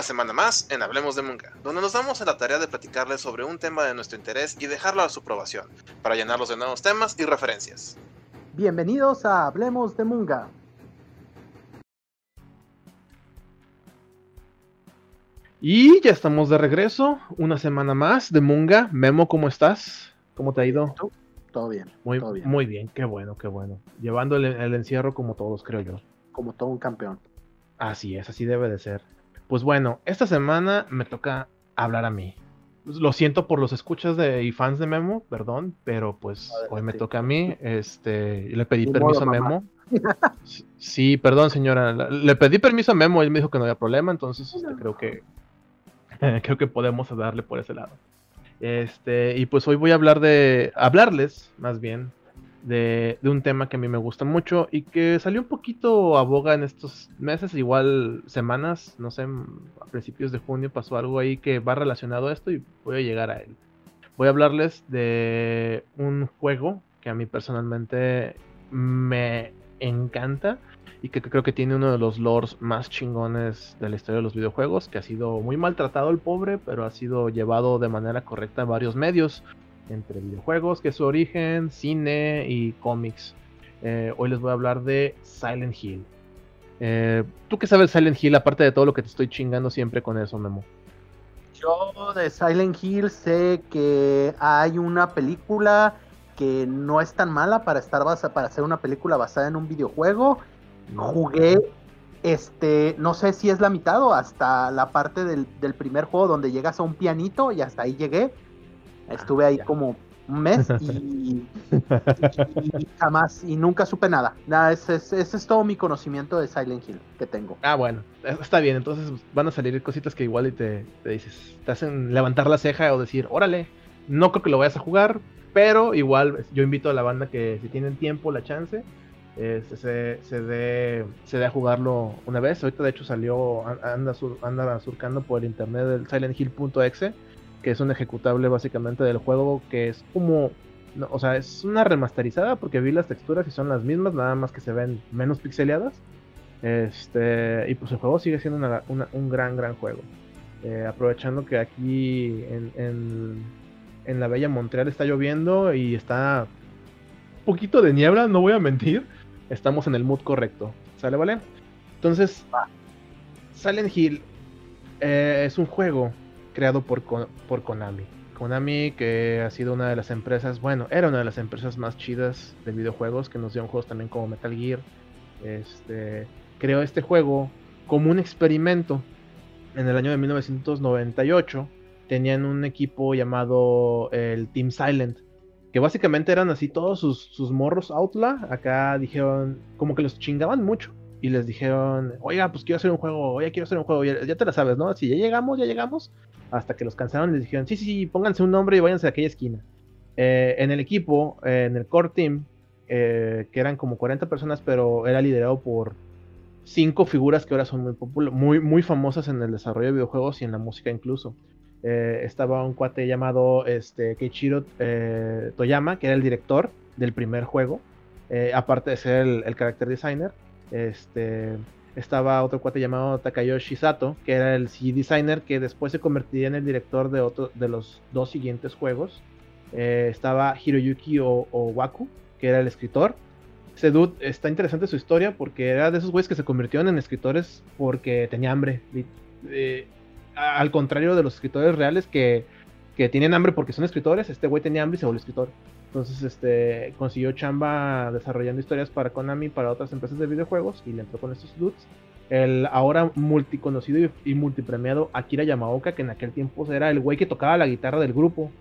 una semana más en Hablemos de Munga, donde nos damos a la tarea de platicarles sobre un tema de nuestro interés y dejarlo a su aprobación, para llenarlos de nuevos temas y referencias. Bienvenidos a Hablemos de Munga. Y ya estamos de regreso, una semana más de Munga. Memo, ¿cómo estás? ¿Cómo te ha ido? Todo bien. Muy, todo bien. muy bien, qué bueno, qué bueno. Llevando el, el encierro como todos, creo yo. Como todo un campeón. Así es, así debe de ser. Pues bueno, esta semana me toca hablar a mí. Lo siento por los escuchas de, y fans de Memo, perdón, pero pues Adelante. hoy me toca a mí. Este, le pedí Ni permiso modo, a mamá. Memo. Sí, perdón, señora. Le pedí permiso a Memo, él me dijo que no había problema, entonces este, creo que creo que podemos darle por ese lado. Este, y pues hoy voy a hablar de hablarles, más bien, de, un tema que a mí me gusta mucho y que salió un poquito a boga en estos meses, igual semanas, no sé, a principios de junio pasó algo ahí que va relacionado a esto y voy a llegar a él. Voy a hablarles de un juego que a mí personalmente me encanta y que creo que tiene uno de los lores más chingones de la historia de los videojuegos, que ha sido muy maltratado el pobre, pero ha sido llevado de manera correcta en varios medios, entre videojuegos, que es su origen, cine y cómics. Eh, hoy les voy a hablar de Silent Hill. Eh, ¿Tú qué sabes Silent Hill, aparte de todo lo que te estoy chingando siempre con eso, Memo? Yo de Silent Hill sé que hay una película que no es tan mala para estar basa, para hacer una película basada en un videojuego. Jugué este, no sé si es la mitad o hasta la parte del, del primer juego donde llegas a un pianito y hasta ahí llegué. Estuve ahí ya. como un mes y, y- y jamás y nunca supe nada. Nada, ese, es- ese es todo mi conocimiento de Silent Hill que tengo. Ah, bueno, eh, está bien. Entonces van a salir cositas que igual y te, te dices, te hacen levantar la ceja o decir, órale, no creo que lo vayas a jugar, pero igual yo invito a la banda que si tienen tiempo, la chance, este, se, se, dé, se dé a jugarlo una vez. Ahorita de hecho salió, an- anda, sur- anda surcando por el internet del silenthill.exe, que es un ejecutable básicamente del juego que es como... no, o sea, es una remasterizada porque vi las texturas y son las mismas, nada más que se ven menos pixeleadas. Este, y pues el juego sigue siendo una- una- un gran, gran juego. Eh, aprovechando que aquí en, en- en la bella Montreal está lloviendo y está un poquito de niebla, no voy a mentir. Estamos en el mood correcto. ¿Sale, vale? Entonces, Silent Hill eh, es un juego creado por, por Konami. Konami, que ha sido una de las empresas, bueno, era una de las empresas más chidas de videojuegos, que nos dio juegos también como Metal Gear. Este, creó este juego como un experimento. En el año de 1998 tenían un equipo llamado el Team Silent, que básicamente eran así todos sus, sus morros outlaw. Acá dijeron, como que los chingaban mucho. Y les dijeron, oiga, pues quiero hacer un juego, oiga, quiero hacer un juego. Ya, te la sabes, ¿no? Si ya llegamos, ya llegamos. Hasta que los cansaron, les dijeron, sí, sí, pónganse un nombre y váyanse a aquella esquina. Eh, en el equipo, eh, en el core team, eh, que eran como 40 personas, pero era liderado por cinco figuras que ahora son muy, popul- muy, muy famosas en el desarrollo de videojuegos y en la música incluso. Estaba un cuate llamado este, Keiichiro eh, Toyama, que era el director del primer juego, aparte de ser el, el character designer. Este, estaba otro cuate llamado Takayoshi Sato, que era el CG designer, que después se convertiría en el director de, otro, de los dos siguientes juegos. Eh, estaba Hiroyuki o- Owaku, que era el escritor. Ese dude está interesante su historia porque era de esos güeyes que se convirtieron en escritores porque tenía hambre. Eh, al contrario de los escritores reales que, que tienen hambre porque son escritores, este güey tenía hambre y se volvió escritor. Entonces, este, consiguió chamba desarrollando historias para Konami, para otras empresas de videojuegos y le entró con estos dudes. El ahora multiconocido y, y multipremiado Akira Yamaoka, que en aquel tiempo era el güey que tocaba la guitarra del grupo.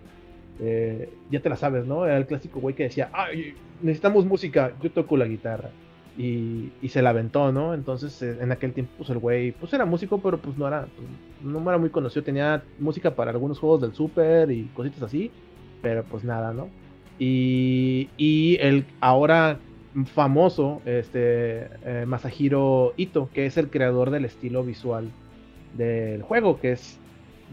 Eh, ya te la sabes, ¿no? Era el clásico güey que decía, Ay, necesitamos música, yo toco la guitarra. Y, se la aventó, ¿no? Entonces, eh, en aquel tiempo, pues el güey, pues era músico, pero pues no era, pues, no era muy conocido. Tenía música para algunos juegos del Super y cositas así, pero pues nada, ¿no? Y, y el ahora famoso, este, eh, Masahiro Ito, que es el creador del estilo visual del juego, que es,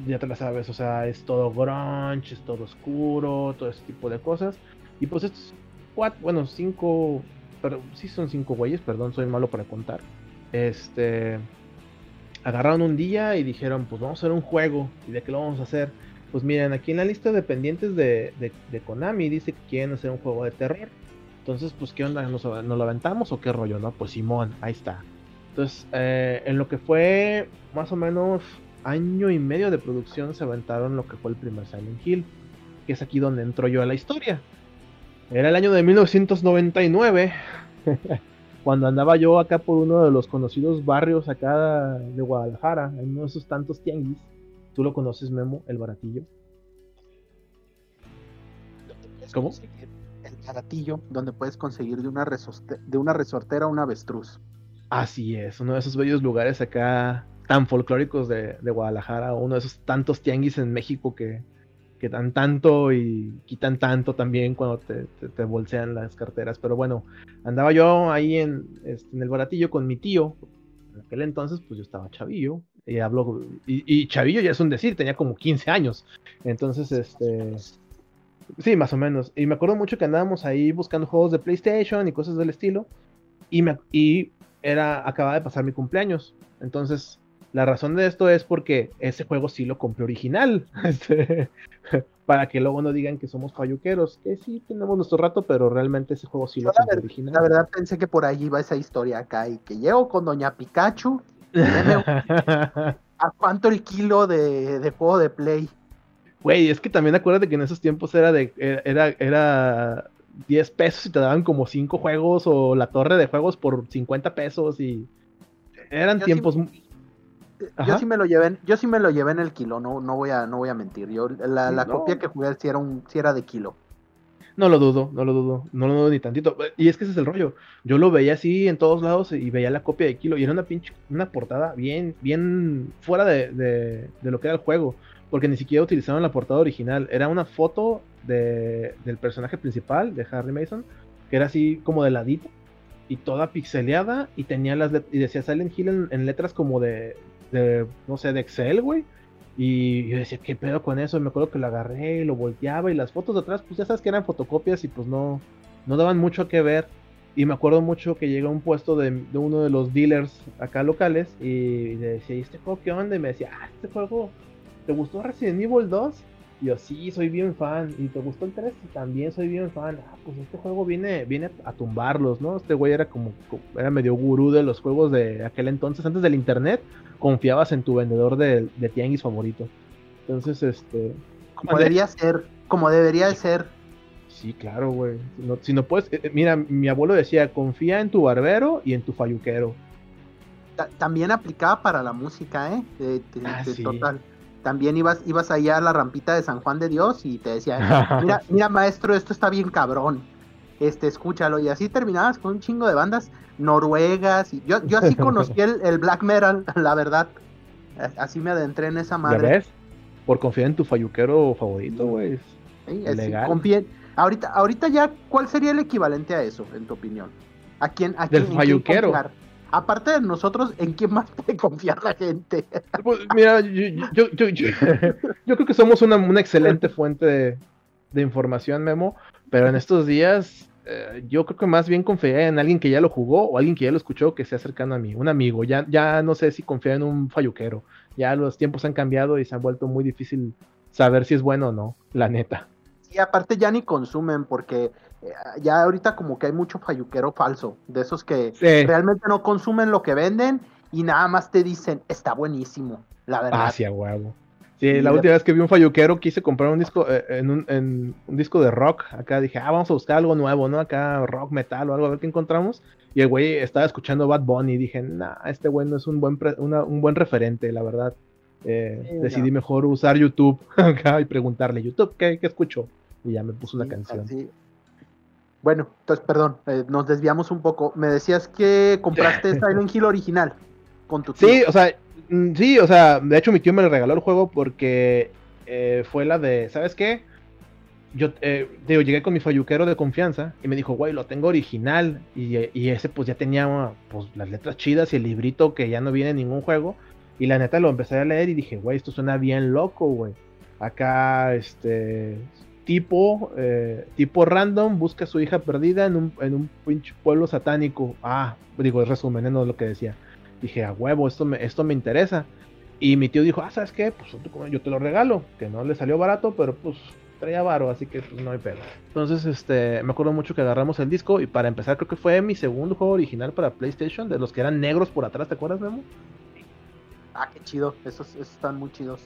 ya te la sabes, o sea, es todo grunge, es todo oscuro, todo ese tipo de cosas. Y pues estos cuatro, bueno, cinco, pero sí son cinco güeyes, perdón, soy malo para contar. Este, agarraron un día y dijeron, pues vamos a hacer un juego. ¿Y de qué lo vamos a hacer? Pues miren, aquí en la lista de pendientes de, de, Konami dice que quieren hacer un juego de terror. Entonces, pues, ¿qué onda? ¿Nos, lo aventamos o qué rollo? No, pues Simón, ahí está. Entonces, eh, en lo que fue más o menos año y medio de producción, se aventaron lo que fue el primer Silent Hill. Que es aquí donde entro yo a la historia. Era el año de 1999. cuando andaba yo acá por uno de los conocidos barrios acá de Guadalajara, en uno de esos tantos tianguis. Tú lo conoces, Memo, el baratillo. ¿Cómo? El baratillo, donde puedes conseguir de una, de una resortera un avestruz. Así es, uno de esos bellos lugares acá tan folclóricos de, de Guadalajara, uno de esos tantos tianguis en México que, que dan tanto y quitan tanto también cuando te, te, bolsean las carteras. Pero bueno, andaba yo ahí en, este, en, el baratillo con mi tío. En aquel entonces, pues yo estaba chavillo. Y hablo. Y, chavillo ya es un decir, tenía como 15 años. Entonces, este. Sí, más o menos. Y me acuerdo mucho que andábamos ahí buscando juegos de PlayStation y cosas del estilo. Y, me, y era, acababa de pasar mi cumpleaños. Entonces, la razón de esto es porque ese juego sí lo compré original. Este, para que luego no digan que somos falluqueros. Que sí tenemos nuestro rato, pero realmente ese juego sí lo compré original. La verdad pensé que por ahí iba esa historia acá y que llego con Doña Pikachu. ¿A cuánto el kilo de, juego de Play? Güey, es que también acuérdate que en esos tiempos era de era, era 10 pesos y te daban como 5 juegos o la torre de juegos por 50 pesos y eran tiempos yo sí me lo llevé, yo sí me lo llevé en el kilo, no, no voy a, no voy a mentir. Yo la, copia que jugué sí era un, era de kilo. No lo dudo, no lo dudo, no lo dudo ni tantito. Y es que ese es el rollo. Yo lo veía así en todos lados y veía la copia de kilo y era una pinche, una portada bien, bien fuera de, de, lo que era el juego. Porque ni siquiera utilizaron la portada original. Era una foto de, del personaje principal, de Harry Mason, que era así como de ladito y toda pixeleada y tenía las y decía Silent Hill en letras como de, de, no sé, de Excel, güey. Y yo decía, ¿qué pedo con eso? Y me acuerdo que lo agarré y lo volteaba y las fotos de atrás, pues ya sabes que eran fotocopias y pues no, no daban mucho que ver. Y me acuerdo mucho que llegué a un puesto de, uno de los dealers acá locales y le decía, ¿y este juego qué onda? Y me decía, ah, este juego, ¿te gustó Resident Evil 2? Y yo, sí, soy bien fan. ¿Y te gustó el 3? También soy bien fan. Ah, pues este juego viene, viene a tumbarlos, ¿no? Este güey era como, era medio gurú de los juegos de aquel entonces, antes del internet confiabas en tu vendedor de, de tianguis favorito. Entonces, este. Como debería ser, como debería ser. Sí, claro, güey. Si no, puedes. Eh, mira, mi abuelo decía: confía en tu barbero y en tu falluquero. también aplicaba para la música, ¿eh? Ah, total. También ibas, ibas allá a la rampita de San Juan de Dios y te decía: mira, mira, maestro, esto está bien cabrón. Este, escúchalo. Y así terminabas con un chingo de bandas noruegas. Y yo, yo así conocí el, black metal, la verdad. Así me adentré en esa madre. ves? Por confiar en tu falluquero favorito, güey. Sí, Confíen. Ahorita, ahorita ya, ¿cuál sería el equivalente a eso, en tu opinión? ¿A quién? A Del falluquero. Aparte de nosotros, ¿en quién más puede confiar la gente? Pues, mira, yo, yo, yo, creo que somos una, una excelente fuente de, de información, Memo, pero en estos días eh, yo creo que más bien confié en alguien que ya lo jugó o alguien que ya lo escuchó que sea cercano a mí, un amigo. Ya, ya no sé si confía en un falluquero. Ya los tiempos han cambiado y se han vuelto muy difícil saber si es bueno o no, la neta. Y aparte ya ni consumen porque eh, ya ahorita como que hay mucho falluquero falso, de esos que realmente no consumen lo que venden y nada más te dicen, está buenísimo, la verdad. Ah, sí, huevo. Sí, la última vez que vi un falluquero quise comprar un disco eh, en, un, disco de rock. Acá dije, ah, vamos a buscar algo nuevo, ¿no? Acá rock, metal o algo, a ver qué encontramos. Y el güey estaba escuchando Bad Bunny y dije, nah, este güey no es un buen, un buen referente, la verdad. Eh, decidí mejor usar YouTube acá y preguntarle, YouTube, ¿qué, ¿qué, escucho? Y ya me puso una canción. Bueno, entonces, perdón, eh, nos desviamos un poco. Me decías que compraste Silent Hill original con tu Sí, o sea, sí, o sea, de hecho mi tío me regaló el juego porque eh, fue la de, ¿sabes qué? Yo eh, digo, llegué con mi falluquero de confianza y me dijo, güey, lo tengo original. Y, ese pues ya tenía pues, las letras chidas y el librito que ya no viene en ningún juego. Y la neta lo empecé a leer y dije, güey, esto suena bien loco, güey. Acá, este, tipo, eh, tipo random, busca a su hija perdida en un, en un pinche pueblo satánico. Ah, digo, resumen, no es lo que decía. Dije, a huevo, esto me, esto me interesa. Y mi tío dijo, ah, ¿sabes qué? Pues yo te lo regalo, que no le salió barato, pero pues traía varo, así que pues, no hay pedo. Entonces, este, me acuerdo mucho que agarramos el disco y para empezar creo que fue mi segundo juego original para PlayStation, de los que eran negros por atrás, ¿te acuerdas, Memo? Ah, qué chido, esos, están muy chidos.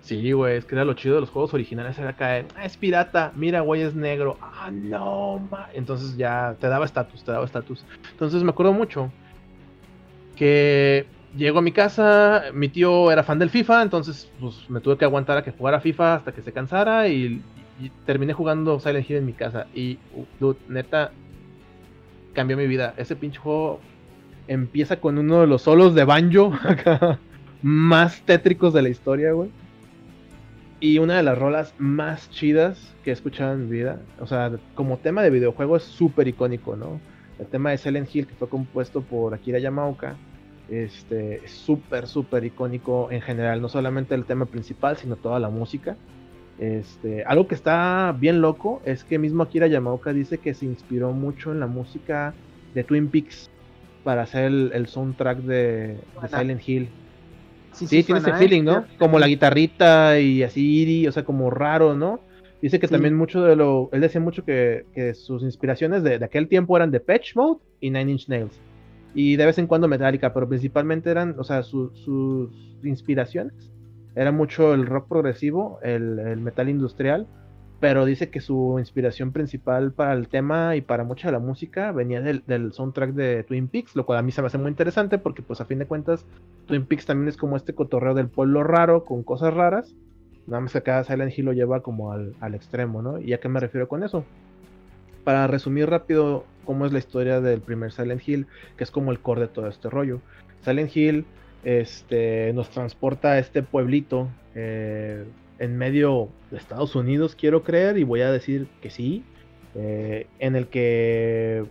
Sí, güey, es que era lo chido de los juegos originales, era caer, ah, es pirata, mira, güey, es negro, ah, no, ma. Entonces ya te daba estatus, te daba estatus. Entonces me acuerdo mucho que llego a mi casa, mi tío era fan del FIFA, entonces pues me tuve que aguantar a que jugara FIFA hasta que se cansara y, terminé jugando Silent Hill en mi casa. Y, uh, neta, cambió mi vida. Ese pinche juego empieza con uno de los solos de banjo más tétricos de la historia, güey. Y una de las rolas más chidas que he escuchado en mi vida. O sea, como tema de videojuego es súper icónico, ¿no? El tema de Silent Hill, que fue compuesto por Akira Yamaoka, este, súper, súper icónico en general, no solamente el tema principal, sino toda la música. Este, algo que está bien loco es que mismo Akira Yamaoka dice que se inspiró mucho en la música de Twin Peaks para hacer el, soundtrack de, Silent Hill. Sí, tiene ese ¿eh? feeling, ¿no? Como la guitarrita y así, o sea, como raro, ¿no? Dice que también mucho de lo. Él decía mucho que, sus inspiraciones de, de, aquel tiempo eran de Patch Mode y Nine Inch Nails y de vez en cuando Metallica, pero principalmente eran, o sea, sus inspiraciones. Era mucho el rock progresivo, el, metal industrial, pero dice que su inspiración principal para el tema y para mucha de la música venía del, soundtrack de Twin Peaks, lo cual a mí se me hace muy interesante porque pues a fin de cuentas Twin Peaks también es como este cotorreo del pueblo raro con cosas raras, nada más cada Silent Hill lo lleva como al, al extremo, ¿no? ¿Y a qué me refiero con eso? Para resumir rápido cómo es la historia del primer Silent Hill, que es como el core de todo este rollo. Silent Hill este, nos transporta a este pueblito eh, en medio de Estados Unidos, quiero creer, y voy a decir que sí, eh, en el que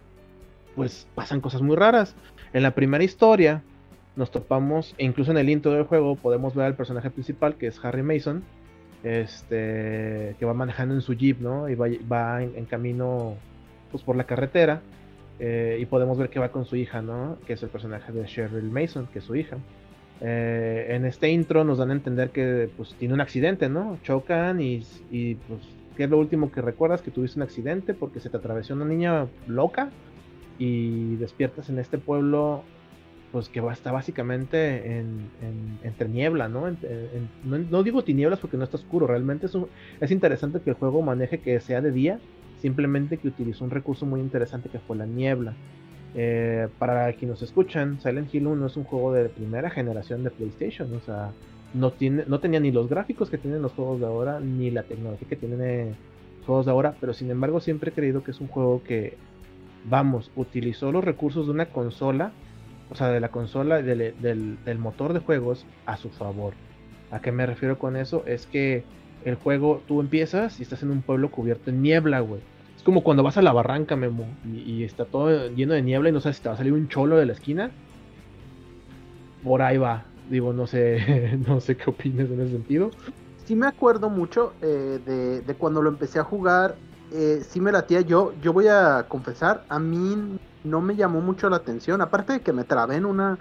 pues pasan cosas muy raras. En la primera historia nos topamos, e incluso en el intro del juego podemos ver al personaje principal, que es Harry Mason, este, que va manejando en su jeep, ¿no? Y va, en, camino, pues, por la carretera. Eh, y podemos ver que va con su hija, ¿no? Que es el personaje de Cheryl Mason, que es su hija. Eh, en este intro nos dan a entender que, pues, tiene un accidente, ¿no? Chocan y, y, pues, ¿qué es lo último que recuerdas? Que tuviste un accidente porque se te atravesó una niña loca y despiertas en este pueblo pues que está básicamente en, entre niebla, ¿no? ¿no? digo tinieblas porque no está oscuro, realmente es, es interesante que el juego maneje que sea de día, simplemente que utilizó un recurso muy interesante que fue la niebla. Eh, para quienes nos escuchan, Silent Hill 1 es un juego de primera generación de PlayStation, o sea, no, no tenía ni los gráficos que tienen los juegos de ahora, ni la tecnología que tienen los juegos de ahora, pero sin embargo siempre he creído que es un juego que, vamos, utilizó los recursos de una consola o sea, de la consola, del, del, motor de juegos a su favor. ¿A qué me refiero con eso? Es que el juego, tú empiezas y estás en un pueblo cubierto en niebla, güey. Es como cuando vas a la barranca, Memo, y, está todo lleno de niebla y no sabes si te va a salir un cholo de la esquina. Por ahí va. Digo, no sé, no sé qué opinas en ese sentido. Sí me acuerdo mucho eh, de, de, cuando lo empecé a jugar. Eh, sí me latía yo. Yo voy a confesar, a mí no me llamó mucho la atención. Aparte de que me trabé en una,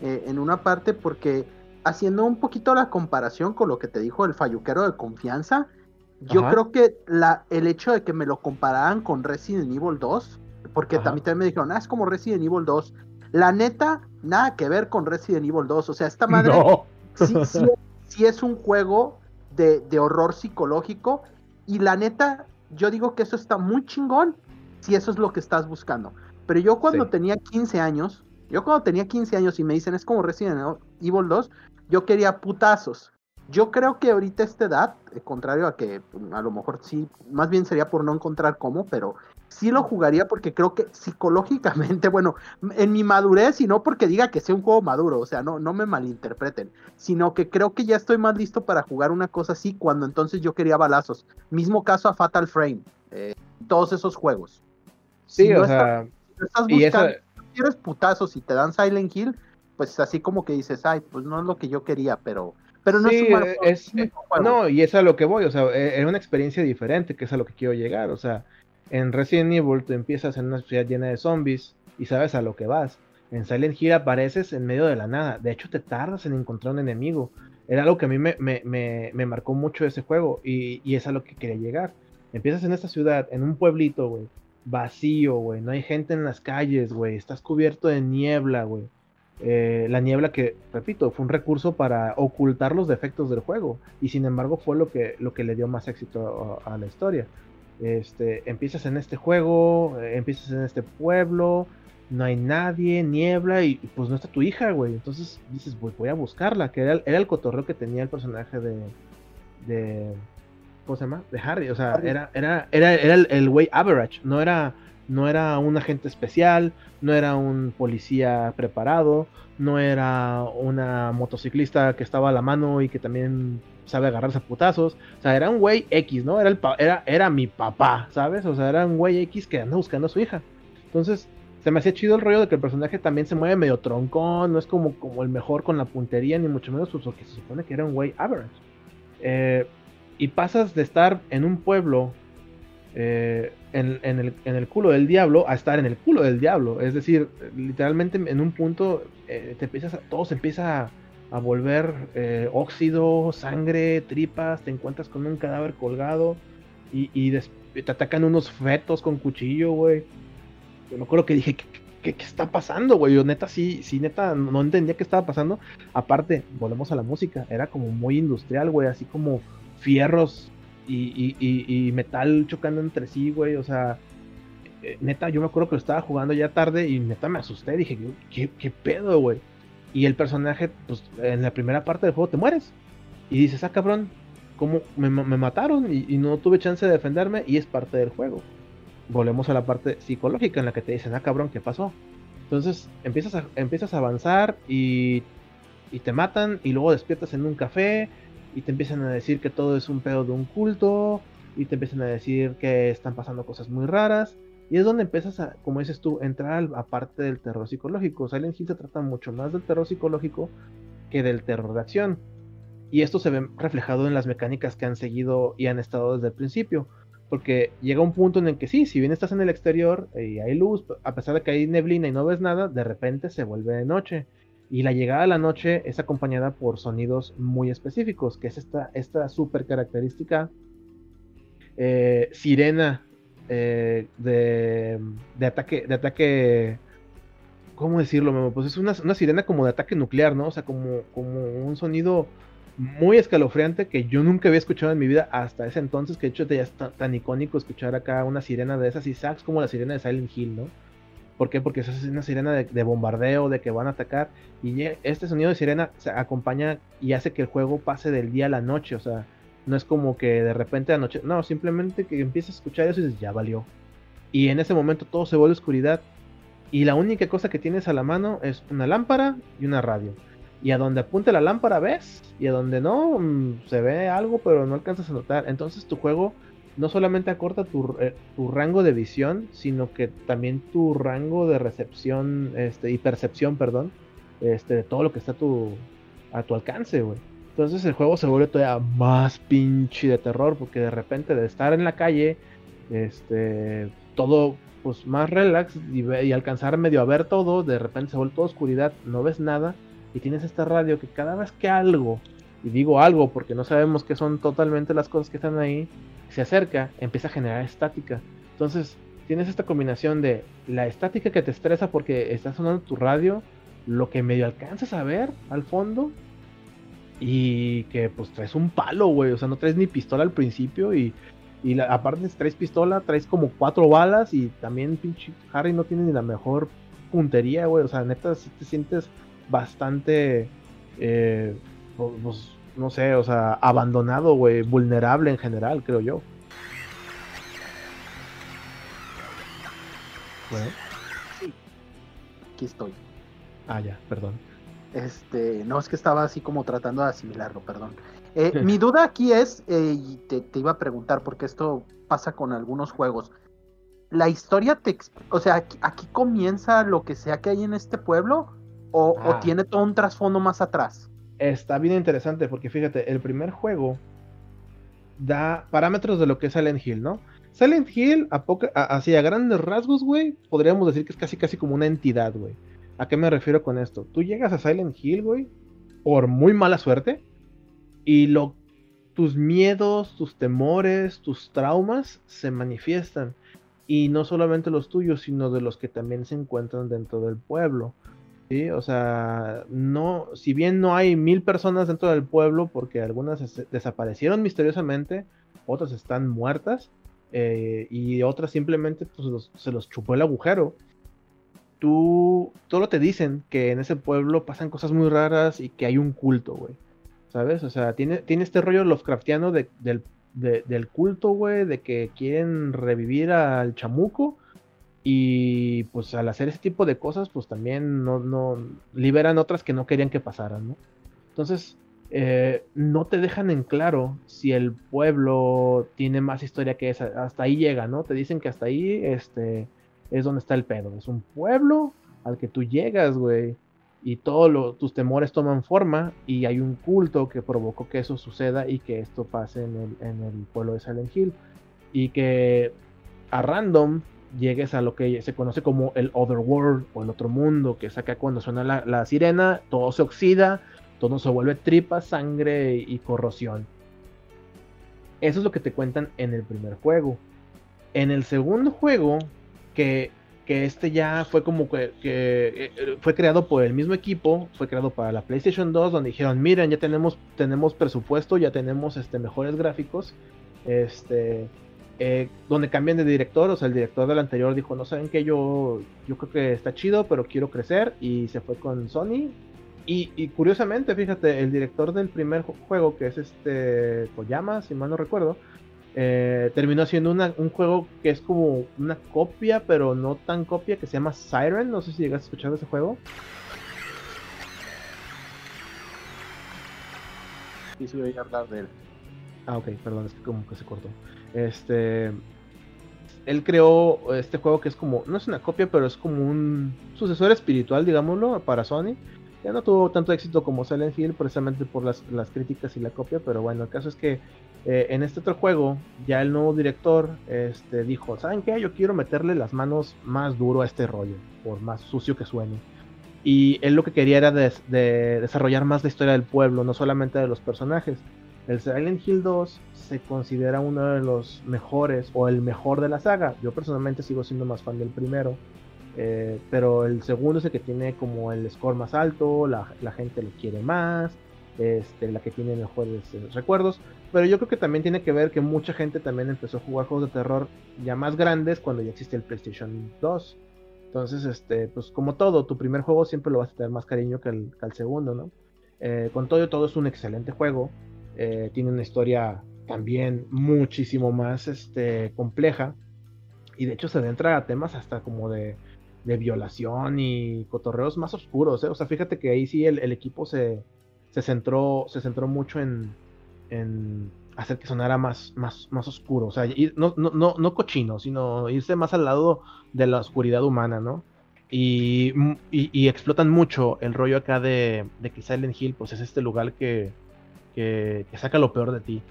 eh, en una parte porque haciendo un poquito la comparación con lo que te dijo el falluquero de confianza, yo creo que la, el hecho de que me lo compararan con Resident Evil 2, porque también, también me dijeron, ah, es como Resident Evil 2. La neta, nada que ver con Resident Evil 2. O sea, esta madre sí, es un juego de, de horror psicológico. Y la neta, yo digo que eso está muy chingón si eso es lo que estás buscando. Pero yo cuando tenía 15 años, yo cuando tenía 15 años y me dicen es como Resident Evil 2, yo quería putazos. Yo creo que ahorita esta edad, eh, contrario a que pues, a lo mejor sí, más bien sería por no encontrar cómo, pero sí lo jugaría porque creo que psicológicamente, bueno, en mi madurez y no porque diga que sea un juego maduro, o sea, no, no me malinterpreten, sino que creo que ya estoy más listo para jugar una cosa así cuando entonces yo quería balazos. Mismo caso a Fatal Frame, eh, todos esos juegos. Sí, o sea, estás buscando, y quieres putazos y te dan Silent Hill, pues así como que dices, ay, pues no es lo que yo quería, pero pero no es, un no, y es a lo que voy, o sea, es una experiencia diferente, que es a lo que quiero llegar, o sea, en Resident Evil tú empiezas en una ciudad llena de zombies y sabes a lo que vas. En Silent Hill apareces en medio de la nada. De hecho, te tardas en encontrar un enemigo. Era algo que a mí me, me, me, marcó mucho ese juego y, y, es a lo que quería llegar. Empiezas en esta ciudad, en un pueblito, güey, vacío, güey, no hay gente en las calles, güey, estás cubierto de niebla, güey. Eh, la niebla que, repito, fue un recurso para ocultar los defectos del juego y sin embargo fue lo que, lo que le dio más éxito a, la historia. Este, empiezas en este juego, eh, empiezas en este pueblo, no hay nadie, niebla y, pues no está tu hija, güey. Entonces dices, voy a buscarla, que era, el cotorreo que tenía el personaje de, de ¿cómo se llama? De Harry, o sea, era, era, era, era el güey average, no era, no era un agente especial, no era un policía preparado, no era una motociclista que estaba a la mano y que también sabe agarrarse a putazos. O sea, era un güey X, ¿no? Era, el era, era mi papá, ¿sabes? O sea, era un güey X que anda buscando a su hija. Entonces, se me hacía chido el rollo de que el personaje también se mueve medio troncón, no es como, como el mejor con la puntería, ni mucho menos, pues porque se supone que era un güey average. Eh, y pasas de estar en un pueblo eh, en, el, culo del diablo a estar en el culo del diablo. Es decir, literalmente en un punto eh, te empiezas todo se empieza a, volver óxido, sangre, tripas, te encuentras con un cadáver colgado y, te atacan unos fetos con cuchillo, güey yo me acuerdo que dije, ¿qué, qué, está pasando, güey? Yo neta, sí, sí, neta, no entendía qué estaba pasando. Aparte, volvemos a la música, era como muy industrial, güey, así como fierros y, metal chocando entre sí, güey, o sea, eh, neta, yo me acuerdo que lo estaba jugando ya tarde y neta me asusté, dije, ¿qué, pedo, güey? Y el personaje, pues en la primera parte del juego te mueres. Y dices, ah, cabrón, ¿cómo me, mataron? Y, no tuve chance de defenderme y es parte del juego volvemos a la parte psicológica en la que te dicen, ah, cabrón, ¿qué pasó? Entonces empiezas a, avanzar y te matan y luego despiertas en un café y te empiezan a decir que todo es un pedo de un culto y te empiezan a decir que están pasando cosas muy raras. Y es donde empiezas a, como dices tú, entrar a parte del terror psicológico. Silent Hill se trata mucho más del terror psicológico que del terror de acción. Y esto se ve reflejado en las mecánicas que han seguido y han estado desde el principio. Porque llega un punto en el que sí, si bien estás en el exterior y hay luz, a pesar de que hay neblina y no ves nada, de repente se vuelve de noche. Y la llegada a la noche es acompañada por sonidos muy específicos, que es esta, esta súper característica eh, sirena eh, de, de, ataque, de ataque, ¿cómo decirlo? Pues es una, una, sirena como de ataque nuclear, ¿no? O sea, como, como un sonido muy escalofriante que yo nunca había escuchado en mi vida hasta ese entonces, que de hecho ya es tan, icónico escuchar acá una sirena de esas y sax como la sirena de Silent Hill, ¿no? ¿Por qué? Porque esa es una sirena de, bombardeo, de que van a atacar, y este sonido de sirena se acompaña y hace que el juego pase del día a la noche, o sea, no es como que de repente anoche, no, simplemente que empiezas a escuchar eso y dices, ya valió. Y en ese momento todo se vuelve oscuridad, y la única cosa que tienes a la mano es una lámpara y una radio y a donde apunte la lámpara ves, y a donde no, mm, se ve algo, pero no alcanzas a notar. Entonces tu juego no solamente acorta tu, eh, tu, rango de visión, sino que también tu rango de recepción este, y percepción, perdón, este, de todo lo que está a tu, a tu alcance, güey. Entonces el juego se vuelve todavía más pinche de terror, porque de repente de estar en la calle, este, todo pues más relax y, y alcanzar medio a ver todo, de repente se vuelve toda oscuridad, no ves nada y tienes esta radio que cada vez que algo, y digo algo porque no sabemos qué son totalmente las cosas que están ahí, se acerca, empieza a generar estática. Entonces, tienes esta combinación de la estática que te estresa porque está sonando tu radio, lo que medio alcanzas a ver al fondo, y que pues traes un palo, güey, o sea, no traes ni pistola al principio y, y la, aparte traes pistola, traes como cuatro balas y también pinche Harry no tiene ni la mejor puntería, güey, o sea, neta, si te sientes bastante, eh, pues, no sé, o sea, abandonado, güey, vulnerable en general, creo yo. Bueno. Sí, aquí estoy. Ah, ya, perdón. Este, no, es que estaba así como tratando de asimilarlo, perdón. Eh, mi duda aquí es, eh, y te, te, iba a preguntar, porque esto pasa con algunos juegos. La historia te, o sea, aquí, aquí, comienza lo que sea que hay en este pueblo, o, ah. tiene todo un trasfondo más atrás? Está bien interesante porque fíjate, el primer juego da parámetros de lo que es Silent Hill, ¿no? Silent Hill, a, grandes rasgos, güey, podríamos decir que es casi casi como una entidad, güey. ¿A qué me refiero con esto? Tú llegas a Silent Hill, güey, por muy mala suerte, y lo, tus miedos, tus temores, tus traumas se manifiestan. Y no solamente los tuyos, sino de los que también se encuentran dentro del pueblo. ¿Sí? O sea, no, si bien no hay mil personas dentro del pueblo, porque algunas desaparecieron misteriosamente, otras están muertas, eh, y otras simplemente pues, se los chupó el agujero. Tú, todo te dicen que en ese pueblo pasan cosas muy raras y que hay un culto, güey. ¿Sabes? O sea, tiene, tiene este rollo Lovecraftiano de, del, del culto, güey, de que quieren revivir al chamuco. Y pues al hacer ese tipo de cosas, pues también no, no liberan otras que no querían que pasaran, ¿no? Entonces, eh, no te dejan en claro si el pueblo tiene más historia que esa. Hasta ahí llega, ¿no? Te dicen que hasta ahí este, es donde está el pedo. Es un pueblo al que tú llegas, güey. Y todos tus temores toman forma y hay un culto que provocó que eso suceda y que esto pase en el, en el pueblo de Silent Hill. Y que a random llegues a lo que se conoce como el Other World o el otro mundo, que es acá cuando suena la, sirena, todo se oxida, todo se vuelve tripa, sangre y corrosión. Eso es lo que te cuentan en el primer juego. En el segundo juego, que, este ya fue como que, eh, fue creado por el mismo equipo, fue creado para la PlayStation 2, donde dijeron, miren, ya tenemos, tenemos presupuesto, ya tenemos este, mejores gráficos, este, eh, donde cambian de director, o sea, el director del anterior dijo, no saben que yo, yo creo que está chido, pero quiero crecer, y se fue con Sony, y, curiosamente, fíjate, el director del primer juego, que es este Koyama, si mal no recuerdo, eh, terminó haciendo un juego que es como una copia, pero no tan copia, que se llama Siren. No sé si llegas a escuchar ese juego. Sí, sí, voy a hablar de él. Ah, ok, perdón, es que como que se cortó. Este. Él creó este juego que es como. No es una copia, pero es como un sucesor espiritual, digámoslo, para Sony ya no tuvo tanto éxito como Silent Hill, precisamente por las, críticas y la copia, pero bueno, el caso es que eh, en este otro juego, ya el nuevo director este, dijo, ¿saben qué? Yo quiero meterle las manos más duro a este rollo, por más sucio que suene. Y él lo que quería era desarrollar más la historia del pueblo, no solamente de los personajes. El Silent Hill 2 se considera uno de los mejores o el mejor de la saga. Yo personalmente sigo siendo más fan del primero. Eh, pero el segundo es el que tiene como el score más alto, la, gente lo quiere más, este, la que tiene mejores eh, recuerdos. Pero yo creo que también tiene que ver que mucha gente también empezó a jugar juegos de terror ya más grandes cuando ya existe el PlayStation 2. Entonces, este, pues como todo, tu primer juego siempre lo vas a tener más cariño que el, segundo, ¿no? Eh, con todo, todo es un excelente juego. Tiene una historia también muchísimo más este, compleja. Y de hecho se adentra a temas hasta como de de violación y cotorreos más oscuros. ¿eh? O sea, fíjate que ahí sí el, equipo se, se, centró, se centró mucho en, en hacer que sonara más, más, más oscuro. O sea, no, no, no, no cochino, sino irse más al lado de la oscuridad humana, ¿no? Y, y, explotan mucho el rollo acá de, de, que Silent Hill, pues es este lugar que, que, saca lo peor de ti.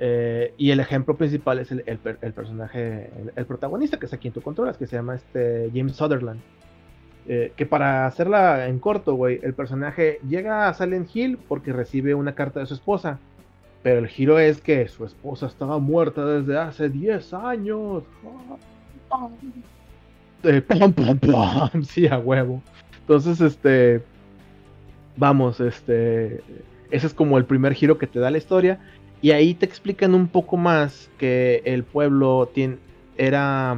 Eh, y el ejemplo principal es el, personaje, el, protagonista, que es a quien tú controlas, que se llama este James Sutherland. Eh, que para hacerla en corto, güey, el personaje llega a Silent Hill porque recibe una carta de su esposa. Pero el giro es que su esposa estaba muerta desde hace 10 años. Eh, sí, a huevo. Entonces, este. Vamos, este. Ese es como el primer giro que te da la historia. Y ahí te explican un poco más que el pueblo tiene, era,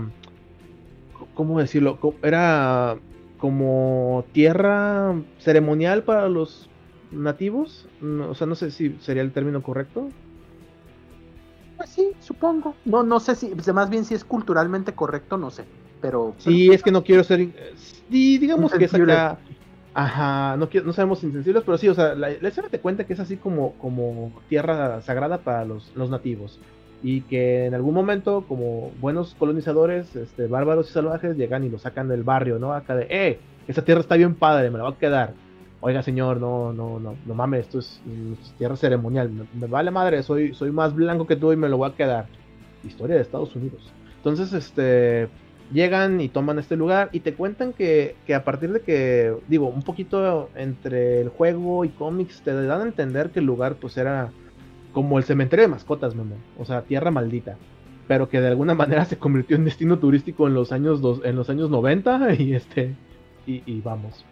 ¿cómo decirlo? Era como tierra ceremonial para los nativos. o sea, no sé si sería el término correcto. Pues sí, supongo. No, no sé si, más bien si es culturalmente correcto, no sé. Pero. Sí, es que no quiero ser. digamos que es acá Ajá, no, no sabemos insensibles, pero sí, o sea, la, historia te cuenta que es así como, como tierra sagrada para los, nativos. Y que en algún momento, como buenos colonizadores, este, bárbaros y salvajes, llegan y lo sacan del barrio, ¿no? Acá de, eh, esa tierra está bien padre, me la voy a quedar. Oiga, señor, no, no, no, no mames, esto es, tierra ceremonial. Me, vale madre, soy, soy más blanco que tú y me lo voy a quedar. Historia de Estados Unidos. Entonces, este, llegan y toman este lugar y te cuentan que, que, a partir de que, digo, un poquito entre el juego y cómics, te dan a entender que el lugar pues era como el cementerio de mascotas, mamá. O sea, tierra maldita. Pero que de alguna manera se convirtió en destino turístico en los años, dos, en los años 90 y este, y, vamos,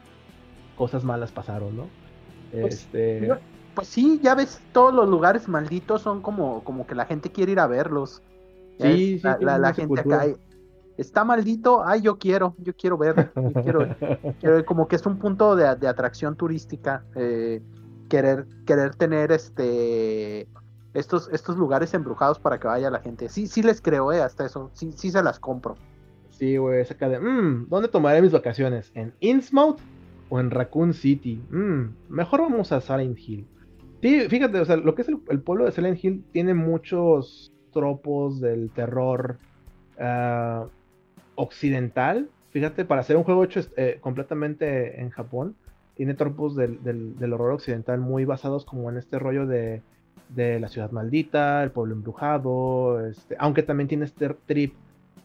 cosas malas pasaron, ¿no? Pues, este... pues sí, ya ves, todos los lugares malditos son como, como que la gente quiere ir a verlos. Sí, sí, la, gente acá está maldito, ay, yo quiero, yo quiero ver, quiero, quiero, como que es un punto de, atracción turística, eh, querer, querer tener este estos, estos lugares embrujados para que vaya la gente. Sí, sí les creo, eh, hasta eso, sí, sí se las compro. Sí, güey, saca de, mmm, ¿dónde tomaré mis vacaciones? ¿En Innsmouth o en Raccoon City? Mmm, mejor vamos a Silent Hill. Sí, fíjate, o sea, lo que es el, pueblo de Silent Hill tiene muchos tropos del terror ah, occidental. Fíjate, para hacer un juego hecho eh, completamente en Japón, tiene tropos del, horror occidental muy basados como en este rollo de, la ciudad maldita, el pueblo embrujado, este, aunque también tiene este trip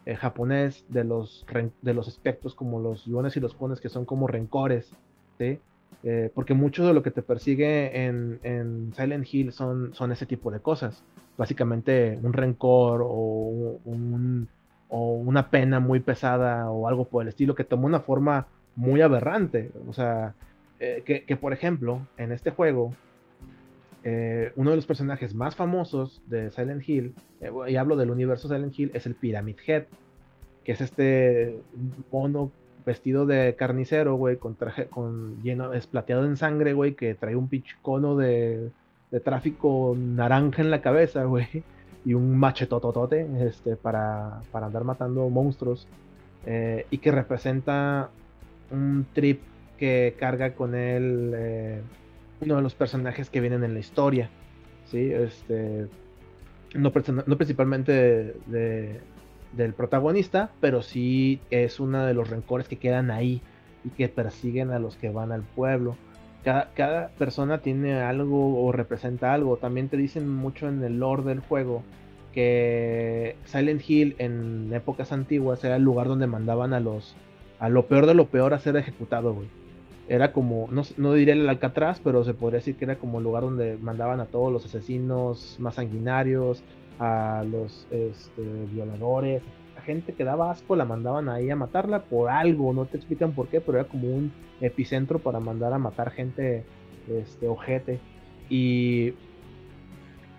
eh, japonés de los, de los aspectos como los yuanes y los pones que son como rencores, ¿sí? Eh, porque mucho de lo que te persigue en, Silent Hill son, son ese tipo de cosas. Básicamente un rencor o, o una pena muy pesada o algo por el estilo que tomó una forma muy aberrante. O sea, eh, que, por ejemplo, en este juego, eh, uno de los personajes más famosos de Silent Hill, eh, y hablo del universo Silent Hill, es el Pyramid Head, que es este mono vestido de carnicero, güey, con traje, con lleno, esplateado en sangre, güey, que trae un pichcono de, de tráfico naranja en la cabeza, güey, y un machetototote, este, para, para andar matando monstruos, y que representa un trip que carga con él eh, uno de los personajes que vienen en la historia. ¿sí? Este, no, principalmente del protagonista, pero sí es uno de los rencores que quedan ahí y que persiguen a los que van al pueblo. Cada, cada, persona tiene algo o representa algo. También te dicen mucho en el lore del juego que Silent Hill en épocas antiguas era el lugar donde mandaban a los a lo peor de lo peor a ser ejecutado, güey era como, no, no diré el Alcatraz, pero se podría decir que era como el lugar donde mandaban a todos los asesinos más sanguinarios, a los este, violadores, gente que daba asco, la mandaban ahí a matarla por algo, no te explican por qué, pero era como un epicentro para mandar a matar gente, este, ojete. Y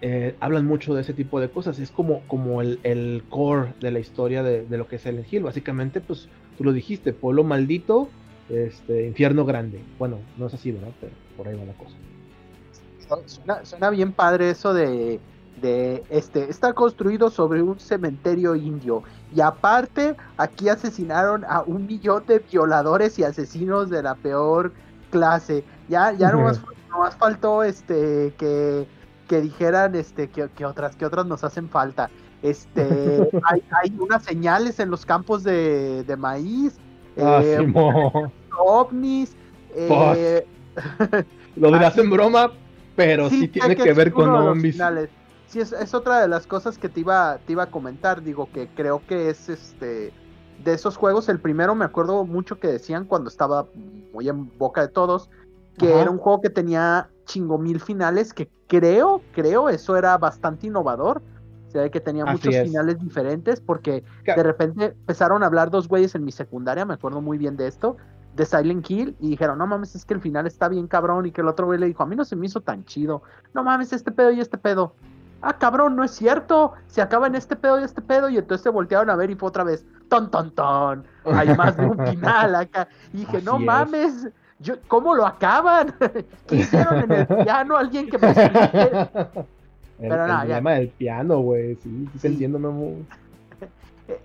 eh, hablan mucho de ese tipo de cosas, es como, como el, el core de la historia de, lo que es el Hill. Básicamente, pues tú lo dijiste, pueblo maldito este, infierno grande. Bueno, no es así, ¿verdad? Pero por ahí va la cosa. Suena, bien padre eso de, de este, está construido sobre un cementerio indio. Y aparte, aquí asesinaron a un millón de violadores y asesinos de la peor clase. Ya, ya no más faltó este que, que dijeran este que, que, otras, que otras nos hacen falta. Este hay, hay unas señales en los campos de, de maíz Ah, eh, ovnis. Eh, lo dirás en broma, pero sí, tiene que, ver con ovnis. Sí, es, otra de las cosas que te iba, te iba a comentar. Digo que creo que es este de esos juegos. El primero me acuerdo mucho que decían cuando estaba muy en boca de todos que era un juego que tenía chingo mil finales. Que creo, creo, eso era bastante innovador que tenía muchos finales diferentes, porque de repente empezaron a hablar dos güeyes en mi secundaria, me acuerdo muy bien de esto, de Silent Hill, y dijeron, no mames, es que el final está bien cabrón, y que el otro güey le dijo, a mí no se me hizo tan chido, no mames, este pedo y este pedo. Ah, cabrón, no es cierto, se acaba en este pedo y este pedo, y entonces se voltearon a ver y fue otra vez, ton, ton, ton, hay más de un final acá. Y dije, no mames, yo, ¿cómo lo acaban? ¿Qué hicieron en el piano? Alguien que me explique. El, Pero el problema del piano, güey. Sí, sí, entiendo,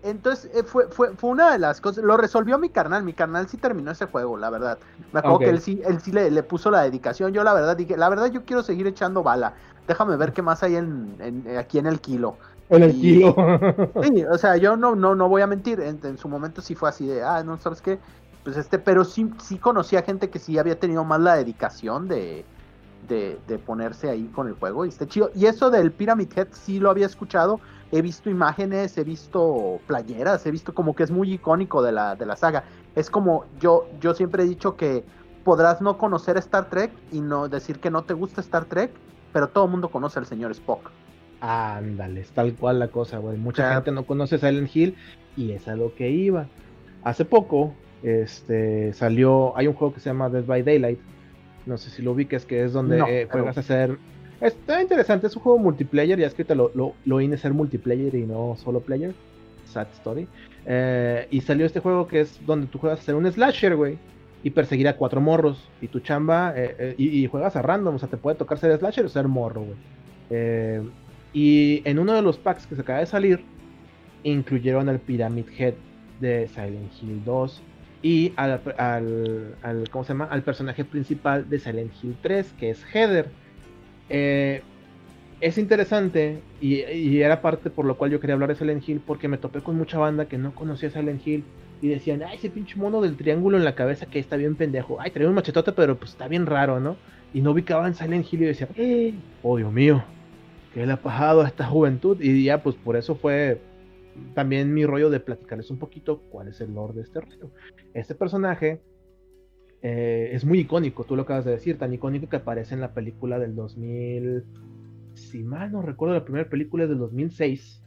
Entonces, eh, fue, fue, fue una de las cosas. Lo resolvió mi carnal. Mi carnal sí terminó ese juego, la verdad. Me acuerdo que él sí, él sí le, le, puso la dedicación. Yo, la verdad, dije, la verdad, yo quiero seguir echando bala. Déjame ver qué más hay en, en aquí en el kilo. En el kilo. sí, o sea, yo no, no, no voy a mentir. En, en, su momento sí fue así de, ah, no, ¿sabes qué? Pues este, pero sí, sí conocía gente que sí había tenido más la dedicación de, de, ponerse ahí con el juego y está chido. Y eso del Pyramid Head sí lo había escuchado, he visto imágenes, he visto playeras, he visto como que es muy icónico de la, de la saga. Es como yo, yo siempre he dicho que podrás no conocer Star Trek y no decir que no te gusta Star Trek, pero todo el mundo conoce al señor Spock. Ándale, es tal cual la cosa, güey. Mucha gente no conoce Silent Hill y es a lo que iba. Hace poco, este, salió, hay un juego que se llama Dead by Daylight. No sé si lo ubiques, que es donde eh, juegas a hacer Está interesante, es un juego multiplayer, ya es que lo, lo, lo ser multiplayer y no solo player. Sad story. Eh, y salió este juego que es donde tú juegas a ser un slasher, güey. Y perseguir a cuatro morros. Y tu chamba. Eh, eh, y, juegas a random. O sea, te puede tocar ser slasher o ser morro, güey. y en uno de los packs que se acaba de salir. Incluyeron al Pyramid Head de Silent Hill 2. Y al, al, al, ¿cómo se llama? al personaje principal de Silent Hill 3, que es Heather eh, es interesante y, era parte por lo cual yo quería hablar de Silent Hill porque me topé con mucha banda que no conocía Silent Hill y decían, ay, ese pinche mono del triángulo en la cabeza que está bien pendejo, ay, trae un machetote pero pues está bien raro, ¿no? Y no ubicaban Silent Hill y decían, eh, oh Dios mío, ¿qué le ha pasado a esta juventud? Y ya pues por eso fue también mi rollo de platicarles un poquito cuál es el lore de este rollo. Este personaje eh, es muy icónico, tú lo acabas de decir, tan icónico que aparece en la película del 2000, si mal no recuerdo, la primera película es del 2006.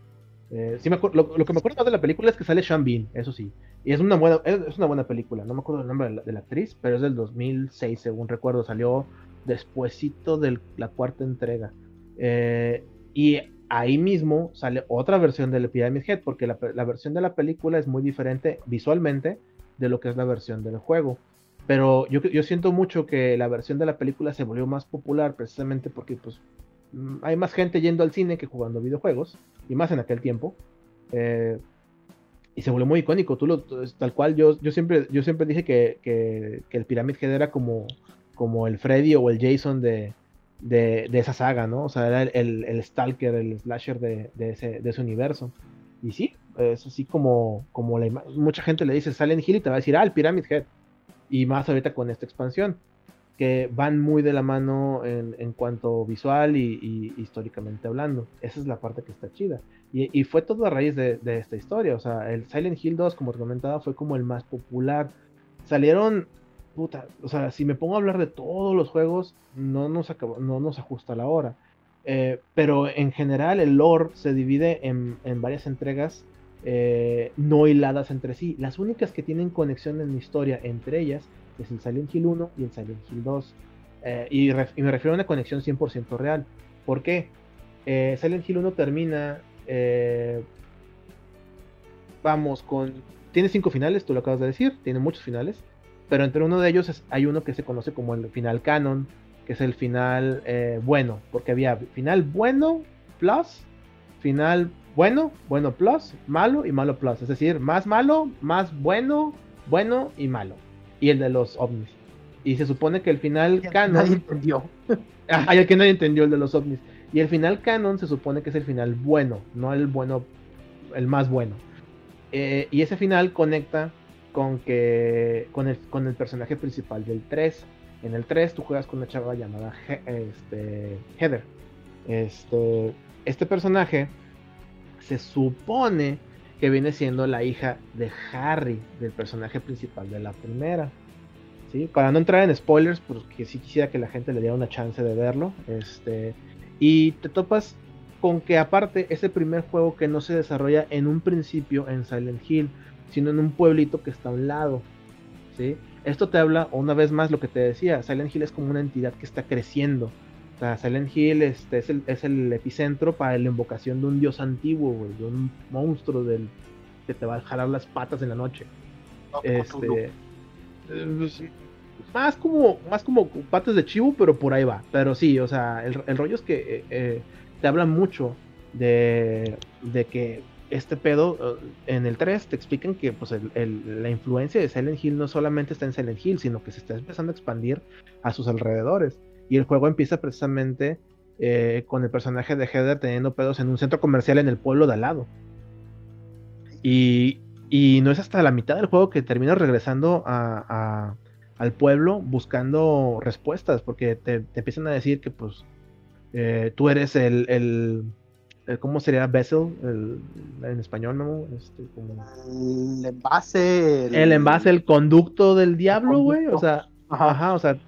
Eh, lo, que me acuerdo más de la película es que sale Sean Bean, eso sí, y es una buena, es, una buena película, no me acuerdo el nombre de la, actriz, pero es del 2006, según recuerdo, salió despuesito de la cuarta entrega. Eh, y ahí mismo sale otra versión del Pyramid Head, porque la, versión de la película es muy diferente visualmente de lo que es la versión del juego. Pero yo, yo siento mucho que la versión de la película se volvió más popular precisamente porque pues mm, hay más gente yendo al cine que jugando videojuegos, y más en aquel tiempo. Eh, y se volvió muy icónico, tú lo, tal cual, yo, yo, siempre, yo siempre dije que, que, el Pyramid Head era como, como el Freddy o el Jason de, de, de esa saga, ¿no? O sea, era el, el, Stalker, el slasher de, de, ese, universo. Y sí, es así como, como la mucha gente le dice Silent Hill y te va a decir, ah, el Pyramid Head y más ahorita con esta expansión, que van muy de la mano en, cuanto visual y, históricamente hablando. Esa es la parte que está chida. Y, fue todo a raíz de, esta historia. O sea, el Silent Hill 2, como te comentaba, fue como el más popular. Salieron, puta, o sea, si me pongo a hablar de todos los juegos, no nos, acabó, no nos ajusta la hora. Eh, pero en general el lore se divide en, en varias entregas eh, no hiladas entre sí. Las únicas que tienen conexión en historia entre ellas es el Silent Hill 1 y el Silent Hill 2. Eh, y, me refiero a una conexión 100% real. ¿Por qué? Eh, Silent Hill 1 termina, vamos, con... Tiene cinco finales, tú lo acabas de decir, tiene muchos finales, pero entre uno de ellos hay uno que se conoce como el final canon, que es el final bueno, porque había final bueno plus, final bueno, bueno plus, malo y malo plus. Es decir, más malo, más bueno, bueno y malo. Y el de los ovnis. Y se supone que el final canon. Nadie entendió. Hay el que nadie entendió el de los ovnis. Y el final canon se supone que es el final bueno, no el bueno, el más bueno. Eh, y ese final conecta con que con el, con el personaje principal del 3. En el 3 tú juegas con una chava llamada este, Heather. Este, este personaje se supone que viene siendo la hija de Harry, del personaje principal de la primera. ¿sí? Para no entrar en spoilers, porque sí quisiera que la gente le diera una chance de verlo. Este, y te topas con que aparte es el primer juego que no se desarrolla en un principio en Silent Hill, sino en un pueblito que está a un lado. ¿sí? Esto te habla, una vez más, lo que te decía, Silent Hill es como una entidad que está creciendo sea, Silent Hill este, es, el, es el epicentro para la invocación de un dios antiguo, de un monstruo del, que te va a jalar las patas en la noche. este, pues, más como más como patas de chivo, pero por ahí va. Pero sí, o sea, el, rollo es que eh, eh, te hablan mucho de, de que este pedo eh, en el 3 te explican que pues, la influencia de Silent Hill no solamente está en Silent Hill, sino que se está empezando a expandir a sus alrededores. Y el juego empieza precisamente eh, con el personaje de Heather teniendo pedos en un centro comercial en el pueblo de al lado. Y, no es hasta la mitad del juego que termina regresando a, al pueblo buscando respuestas, porque te, empiezan a decir que pues eh, tú eres el, el, ¿cómo sería Vessel en español, no? Este, El envase. El... envase, el conducto del diablo, güey, o sea, ajá, o sea,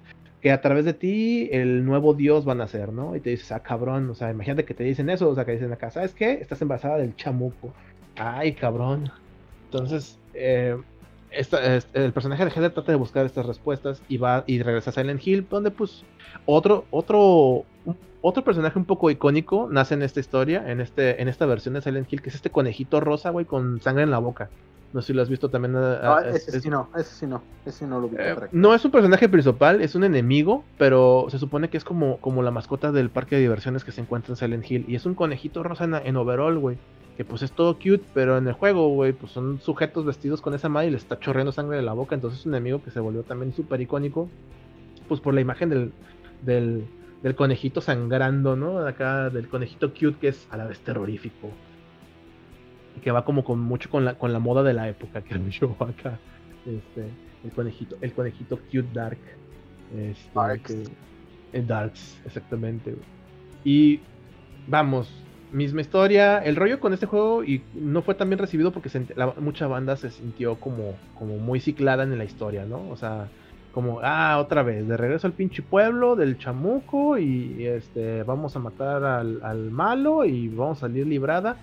que a través de ti el nuevo Dios van a ser, ¿no? Y te dices, ah, cabrón, o sea, imagínate que te dicen eso, o sea, que dicen acá, ¿sabes qué? Estás embarazada del chamuco. Ay, cabrón. Entonces, eh, el personaje de Heather trata de buscar estas respuestas y va y regresa a Silent Hill, donde pues otro, otro, otro personaje un poco icónico nace en esta historia, en este, en esta versión de Silent Hill, que es este conejito rosa, güey, con sangre en la boca. No sé si lo has visto también. Eh, no, ese sí no, ese sí no, ese sí no lo vi. Eh, no es un personaje principal, es un enemigo, pero se supone que es como, como la mascota del parque de diversiones que se encuentra en Silent Hill. Y es un conejito rosa en, overall, güey. Que pues es todo cute, pero en el juego, güey, pues son sujetos vestidos con esa madre y le está chorreando sangre de la boca. Entonces es un enemigo que se volvió también súper icónico. Pues por la imagen del, del, del conejito sangrando, ¿no? Acá del conejito cute que es a la vez terrorífico que va como con mucho con la, con la moda de la época que yo acá. Este, el conejito, el conejito cute dark. Este, Darks. darks, exactamente. Y vamos, misma historia. El rollo con este juego y no fue tan bien recibido porque mucha banda se sintió como, como muy ciclada en la historia, ¿no? O sea, como, ah, otra vez, de regreso al pinche pueblo del chamuco y este, vamos a matar al, al malo y vamos a salir librada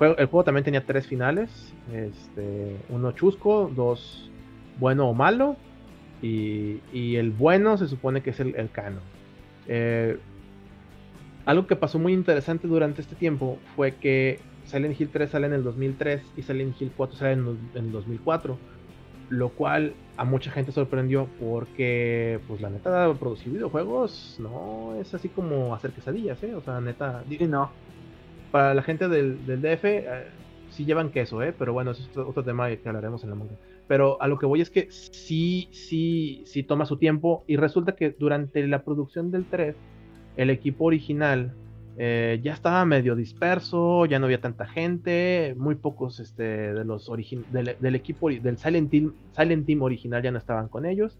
el juego también tenía tres finales. Este, uno chusco, dos bueno o malo. Y, el bueno se supone que es el, el canon. Eh, algo que pasó muy interesante durante este tiempo fue que Silent Hill 3 sale en el 2003 y Silent Hill 4 sale en, el 2004. Lo cual a mucha gente sorprendió porque, pues la neta, producir videojuegos no es así como hacer quesadillas, ¿eh? O sea, neta. no para la gente del, DF, eh, sí llevan queso, ¿eh? Pero bueno, eso es otro, tema que hablaremos en la manga. Pero a lo que voy es que sí, sí, sí toma su tiempo. Y resulta que durante la producción del 3, el equipo original eh, ya estaba medio disperso, ya no había tanta gente, muy pocos este, de los del, del, equipo del Silent Team original ya no estaban con ellos.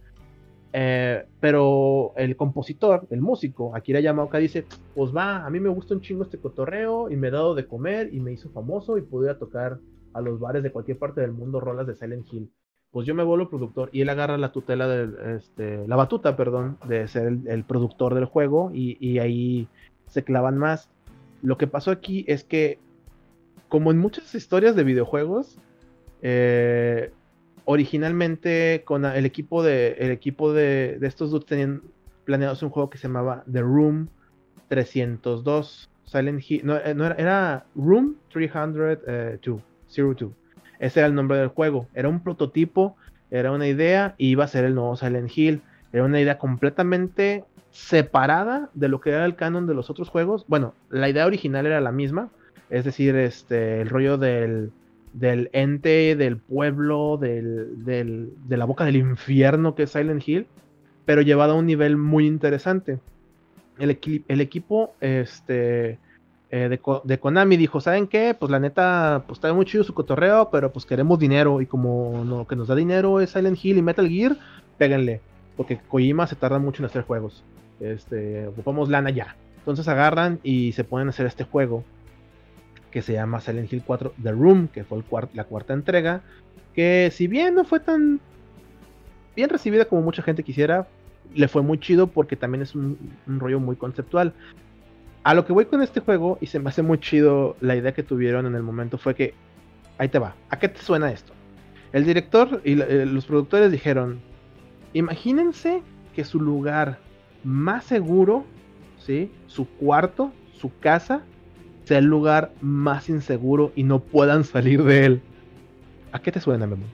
Eh, pero el compositor, el músico, Akira Yamaoka dice, pues va, a mí me gusta un chingo este cotorreo y me he dado de comer y me hizo famoso y pude tocar a los bares de cualquier parte del mundo rolas de Silent Hill. Pues yo me vuelvo productor y él agarra la tutela de este, la batuta, perdón, de ser el, productor del juego y, y, ahí se clavan más. Lo que pasó aquí es que, como en muchas historias de videojuegos, eh, originalmente con el equipo de el equipo de, estos dudes tenían planeados un juego que se llamaba The Room 302 Silent Hill no, eh, era, era, Room 302 02 ese era el nombre del juego. Era un prototipo era una idea y iba a ser el nuevo Silent Hill. Era una idea completamente separada de lo que era el canon de los otros juegos. Bueno la idea original era la misma es decir este el rollo del del ente, del pueblo, del, de la boca del infierno que es Silent Hill, pero llevado a un nivel muy interesante. El, equipo este, eh, de, Konami dijo, ¿saben qué? Pues la neta, pues está muy chido su cotorreo, pero pues queremos dinero y como lo que nos da dinero es Silent Hill y Metal Gear, péguenle, porque Kojima se tarda mucho en hacer juegos. Este, ocupamos lana ya. Entonces agarran y se a hacer este juego que se llama Silent Hill 4 The Room, que fue la cuarta entrega, que si bien no fue tan bien recibida como mucha gente quisiera, le fue muy chido porque también es un, rollo muy conceptual. A lo que voy con este juego, y se me hace muy chido la idea que tuvieron en el momento, fue que, ahí te va, ¿a qué te suena esto? El director y eh, los productores dijeron, imagínense que su lugar más seguro, ¿sí? Su cuarto, su casa, sea el lugar más inseguro y no puedan salir de él. ¿A qué te suena, Memo?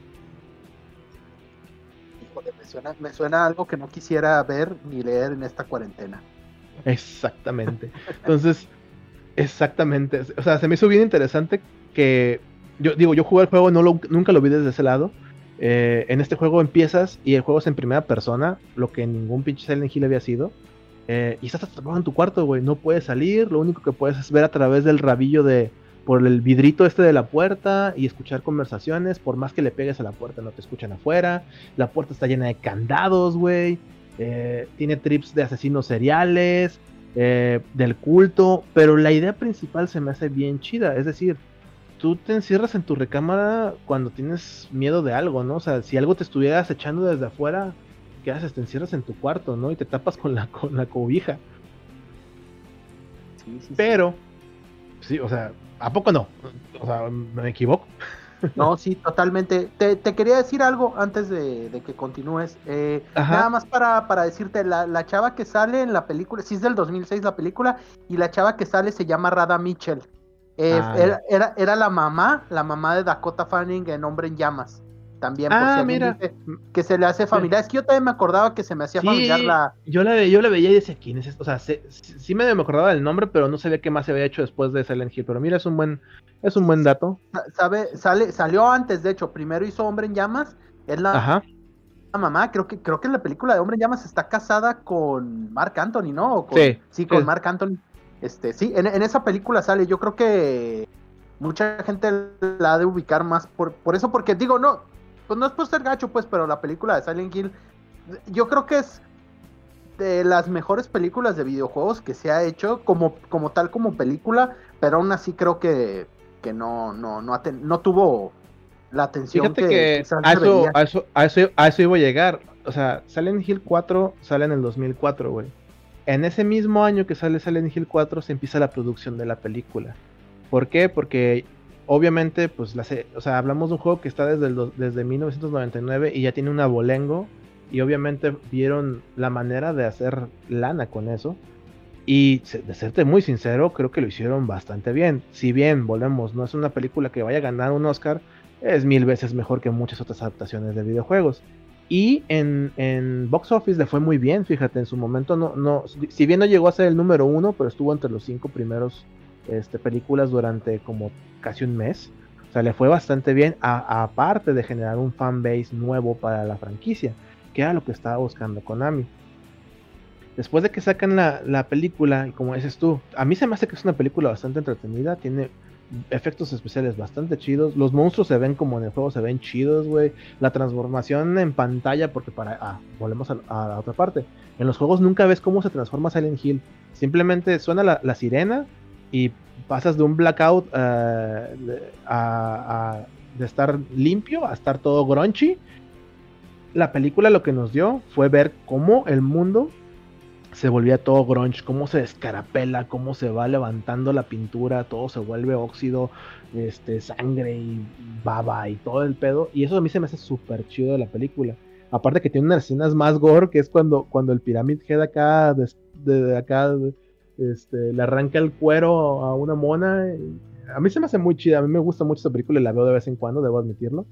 Híjole, me suena, me suena algo que no quisiera ver ni leer en esta cuarentena. Exactamente. Entonces, exactamente. O sea, se me hizo bien interesante que. Yo digo, yo jugué el juego, no nunca lo vi desde ese lado. Eh, en este juego empiezas y el juego es en primera persona, lo que ningún pinche Silent Hill había sido. Eh, y estás atrapado en tu cuarto, güey. No puedes salir. Lo único que puedes es ver a través del rabillo de. por el vidrito este de la puerta y escuchar conversaciones. Por más que le pegues a la puerta, no te escuchan afuera. La puerta está llena de candados, güey. Eh, tiene trips de asesinos seriales, eh, del culto. Pero la idea principal se me hace bien chida. Es decir, tú te encierras en tu recámara cuando tienes miedo de algo, ¿no? O sea, si algo te estuvieras echando desde afuera, ¿qué haces? Te encierras en tu cuarto, ¿no? Y te tapas con la, con la cobija. Sí, sí, Pero, sí, o sea, ¿A poco no? O sea, ¿me equivoco? No, sí, totalmente. Te, quería decir algo antes de, que continúes. Eh, nada más para, para decirte, la, la, chava que sale en la película, sí es del 2006 la película, y la chava que sale se llama Rada Mitchell. Eh, ah, era, era, era, la mamá, la mamá de Dakota Fanning en Hombre en Llamas. También, por ah, mira. que se le hace familiar. Es que yo también me acordaba que se me hacía familiar la. Yo la, yo la veía y decía, ¿quién es esto? O sea, sí me acordaba del nombre, pero no sabía qué más se había hecho después de Silent Hill. Pero mira, es un buen, es un buen dato. Sabe, sale, salió antes, de hecho. Primero hizo Hombre en Llamas. Es la, Ajá. la mamá. Creo que, creo que en la película de Hombre en Llamas está casada con Mark Anthony, ¿no? sí. Sí, con Mark Anthony. Este, sí, en, en esa película sale. Yo creo que mucha gente la ha de ubicar más por, por eso, porque digo, no, pues no es por ser gacho, pues, pero la película de Silent Hill, yo creo que es de las mejores películas de videojuegos que se ha hecho como, como tal como película, pero aún así creo que, que no, no, no, no tuvo la atención que, a, eso, a, eso, a, eso, a eso iba a llegar. O sea, Silent Hill 4 sale en el 2004, güey. En ese mismo año que sale Silent Hill 4 se empieza la producción de la película. ¿Por qué? Porque obviamente, pues, la, o sea, hablamos de un juego que está desde, el, desde 1999 y ya tiene un abolengo. Y obviamente vieron la manera de hacer lana con eso. Y de serte muy sincero, creo que lo hicieron bastante bien. Si bien, volvemos, no es una película que vaya a ganar un Oscar, es mil veces mejor que muchas otras adaptaciones de videojuegos. Y en, en, box office le fue muy bien, fíjate, en su momento no, no, si bien no llegó a ser el número uno, pero estuvo entre los cinco primeros este, películas durante como casi un mes. O sea, le fue bastante bien, aparte de generar un fanbase nuevo para la franquicia, que era lo que estaba buscando Konami. Después de que sacan la, película, y como dices tú, a mí se me hace que es una película bastante entretenida, tiene efectos especiales bastante chidos, los monstruos se ven como en el juego, se ven chidos, güey. La transformación en pantalla, porque para... Ah, volvemos a, la otra parte. En los juegos nunca ves cómo se transforma Silent Hill. Simplemente suena la, la sirena y pasas de un blackout eh, a, de estar limpio a estar todo grunchy. La película lo que nos dio fue ver cómo el mundo se volvía todo grunge, cómo se descarapela, cómo se va levantando la pintura, todo se vuelve óxido, este, sangre y baba y todo el pedo. Y eso a mí se me hace súper chido de la película. Aparte que tiene unas escenas más gore, que es cuando, cuando el Pyramid Head acá, de, acá este, le arranca el cuero a una mona. A mí se me hace muy chida, a mí me gusta mucho esta película y la veo de vez en cuando, debo admitirlo.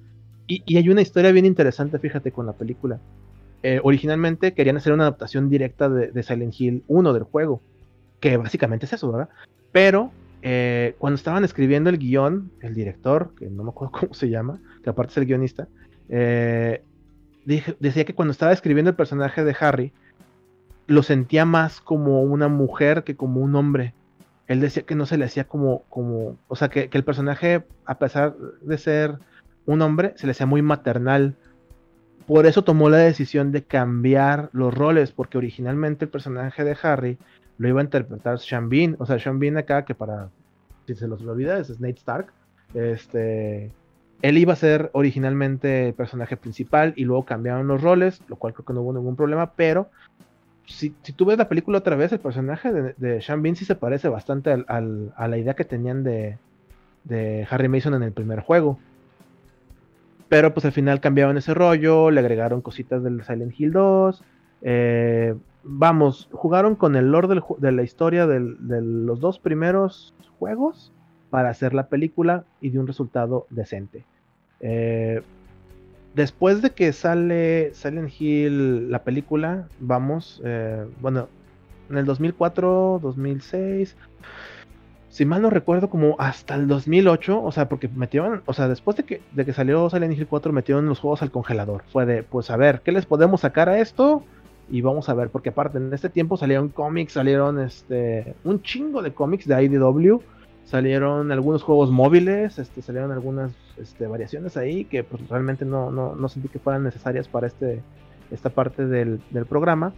Y, hay una historia bien interesante, fíjate, con la película. Eh, originalmente querían hacer una adaptación directa de, Silent Hill 1 del juego, que básicamente es eso, ¿verdad? Pero eh, cuando estaban escribiendo el guion, el director, que no me acuerdo cómo se llama, que aparte es el guionista, eh, decía que cuando estaba escribiendo el personaje de Harry, lo sentía más como una mujer que como un hombre. Él decía que no se le hacía como, como, o sea, que, el personaje, a pesar de ser un hombre, se le hacía muy maternal. Por eso tomó la decisión de cambiar los roles, porque originalmente el personaje de Harry lo iba a interpretar Sean Bean. O sea, Sean Bean acá, que para, si se los olvida, es Nate Stark. Este, él iba a ser originalmente el personaje principal y luego cambiaron los roles, lo cual creo que no hubo ningún problema, pero si, tú ves la película otra vez, el personaje de, de Sean Bean sí se parece bastante a la idea que tenían de, Harry Mason en el primer juego. Pero pues al final cambiaron ese rollo, le agregaron cositas del Silent Hill 2. Eh, vamos, jugaron con el lore de la historia de los dos primeros juegos para hacer la película y de un resultado decente. Eh, después de que sale Silent Hill, la película, vamos, eh, bueno, en el 2004, 2006, si mal no recuerdo, como hasta el 2008, o sea, porque metieron, o sea, después de que, de que salió Silent Hill 4, metieron los juegos al congelador. Fue de, pues a ver, ¿qué les podemos sacar a esto? Y vamos a ver, porque aparte en este tiempo salieron cómics, salieron este, un chingo de cómics de IDW salieron algunos juegos móviles, este, salieron algunas este, variaciones ahí que pues, realmente no, no, no, sentí que fueran necesarias para este, esta parte del, del, programa.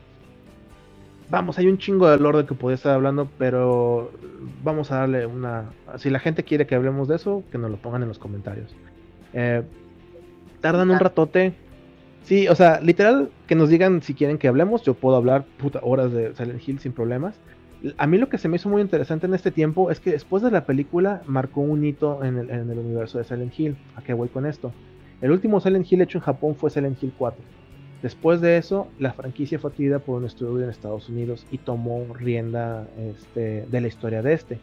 Vamos, hay un chingo de lore que podía estar hablando, pero vamos a darle una... Si la gente quiere que hablemos de eso, que nos lo pongan en los comentarios. Eh, tardan un ratote. Sí, o sea, literal, que nos digan si quieren que hablemos. Yo puedo hablar puta horas de Silent Hill sin problemas a mí lo que se me hizo muy interesante en este tiempo es que después de la película marcó un hito en el, universo de Silent Hill. ¿A qué voy con esto? El último Silent Hill hecho en Japón fue Silent Hill 4. Después de eso, la franquicia fue adquirida por un estudio en Estados Unidos y tomó rienda este, de la historia de este,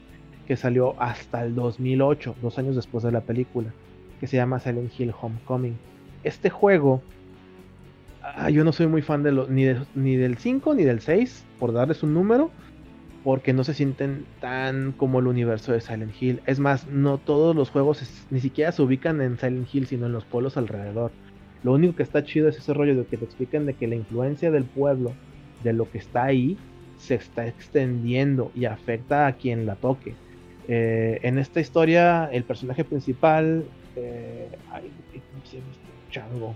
que salió hasta el 2008, dos años después de la película, que se llama Silent Hill Homecoming. Este juego, ah, yo no soy muy fan de ni, ni del 5 ni del 6, por darles un número, porque no se sienten tan como el universo de Silent Hill. Es más, no todos los juegos ni siquiera se ubican en Silent Hill, sino en los pueblos alrededor. Lo único que está chido es ese rollo de que te explican de que la influencia del pueblo, de lo que está ahí, se está extendiendo y afecta a quien la toque. Eh, en esta historia, el personaje principal. Eh, ay, ¿cómo se llama este chango?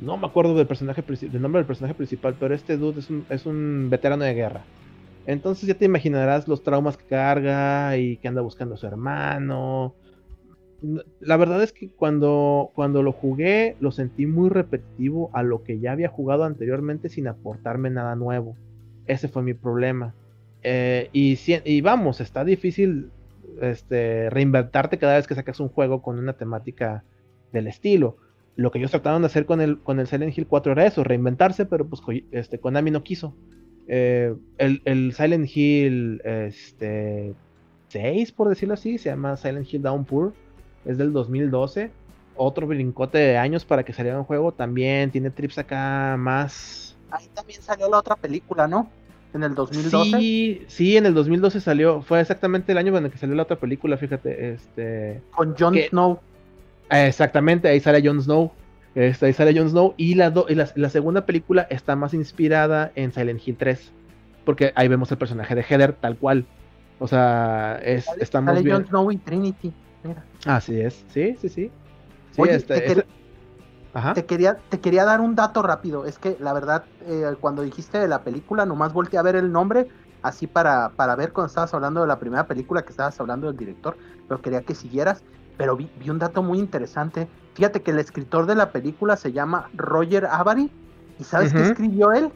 No me acuerdo del, del nombre del personaje principal, pero este dude es un, es un veterano de guerra entonces ya te imaginarás los traumas que carga y que anda buscando a su hermano. La verdad es que cuando, cuando lo jugué lo sentí muy repetitivo a lo que ya había jugado anteriormente sin aportarme nada nuevo. Ese fue mi problema. Eh, y, y, vamos, está difícil este, reinventarte cada vez que sacas un juego con una temática del estilo. Lo que ellos trataron de hacer con el, con el Silent Hill 4 era eso, reinventarse, pero pues este, Konami no quiso. Eh, el, Silent Hill este, 6, por decirlo así, se llama Silent Hill Downpour. Es del 2012. Otro brincote de años para que saliera un juego. También tiene trips acá más. Ahí también salió la otra película, ¿no? En el 2012. Sí, sí, en el 2012 salió. Fue exactamente el año en el que salió la otra película, fíjate. Este, Con Jon Snow. Exactamente, ahí sale Jon Snow. Esta, ahí sale Jon Snow. Y, la, la, segunda película está más inspirada en Silent Hill 3. Porque ahí vemos el personaje de Heather tal cual. O sea, es, sale, estamos sale Jon Snow y Trinity. Mira. Así es, sí, sí, sí. este, te, quería, te quería dar un dato rápido. Es que la verdad, eh, cuando dijiste de la película, nomás volteé a ver el nombre, así para, para ver cuando estabas hablando de la primera película que estabas hablando del director, pero quería que siguieras. Pero vi, vi un dato muy interesante Fíjate que el escritor de la película se llama Roger Avary. ¿Y sabes qué escribió él?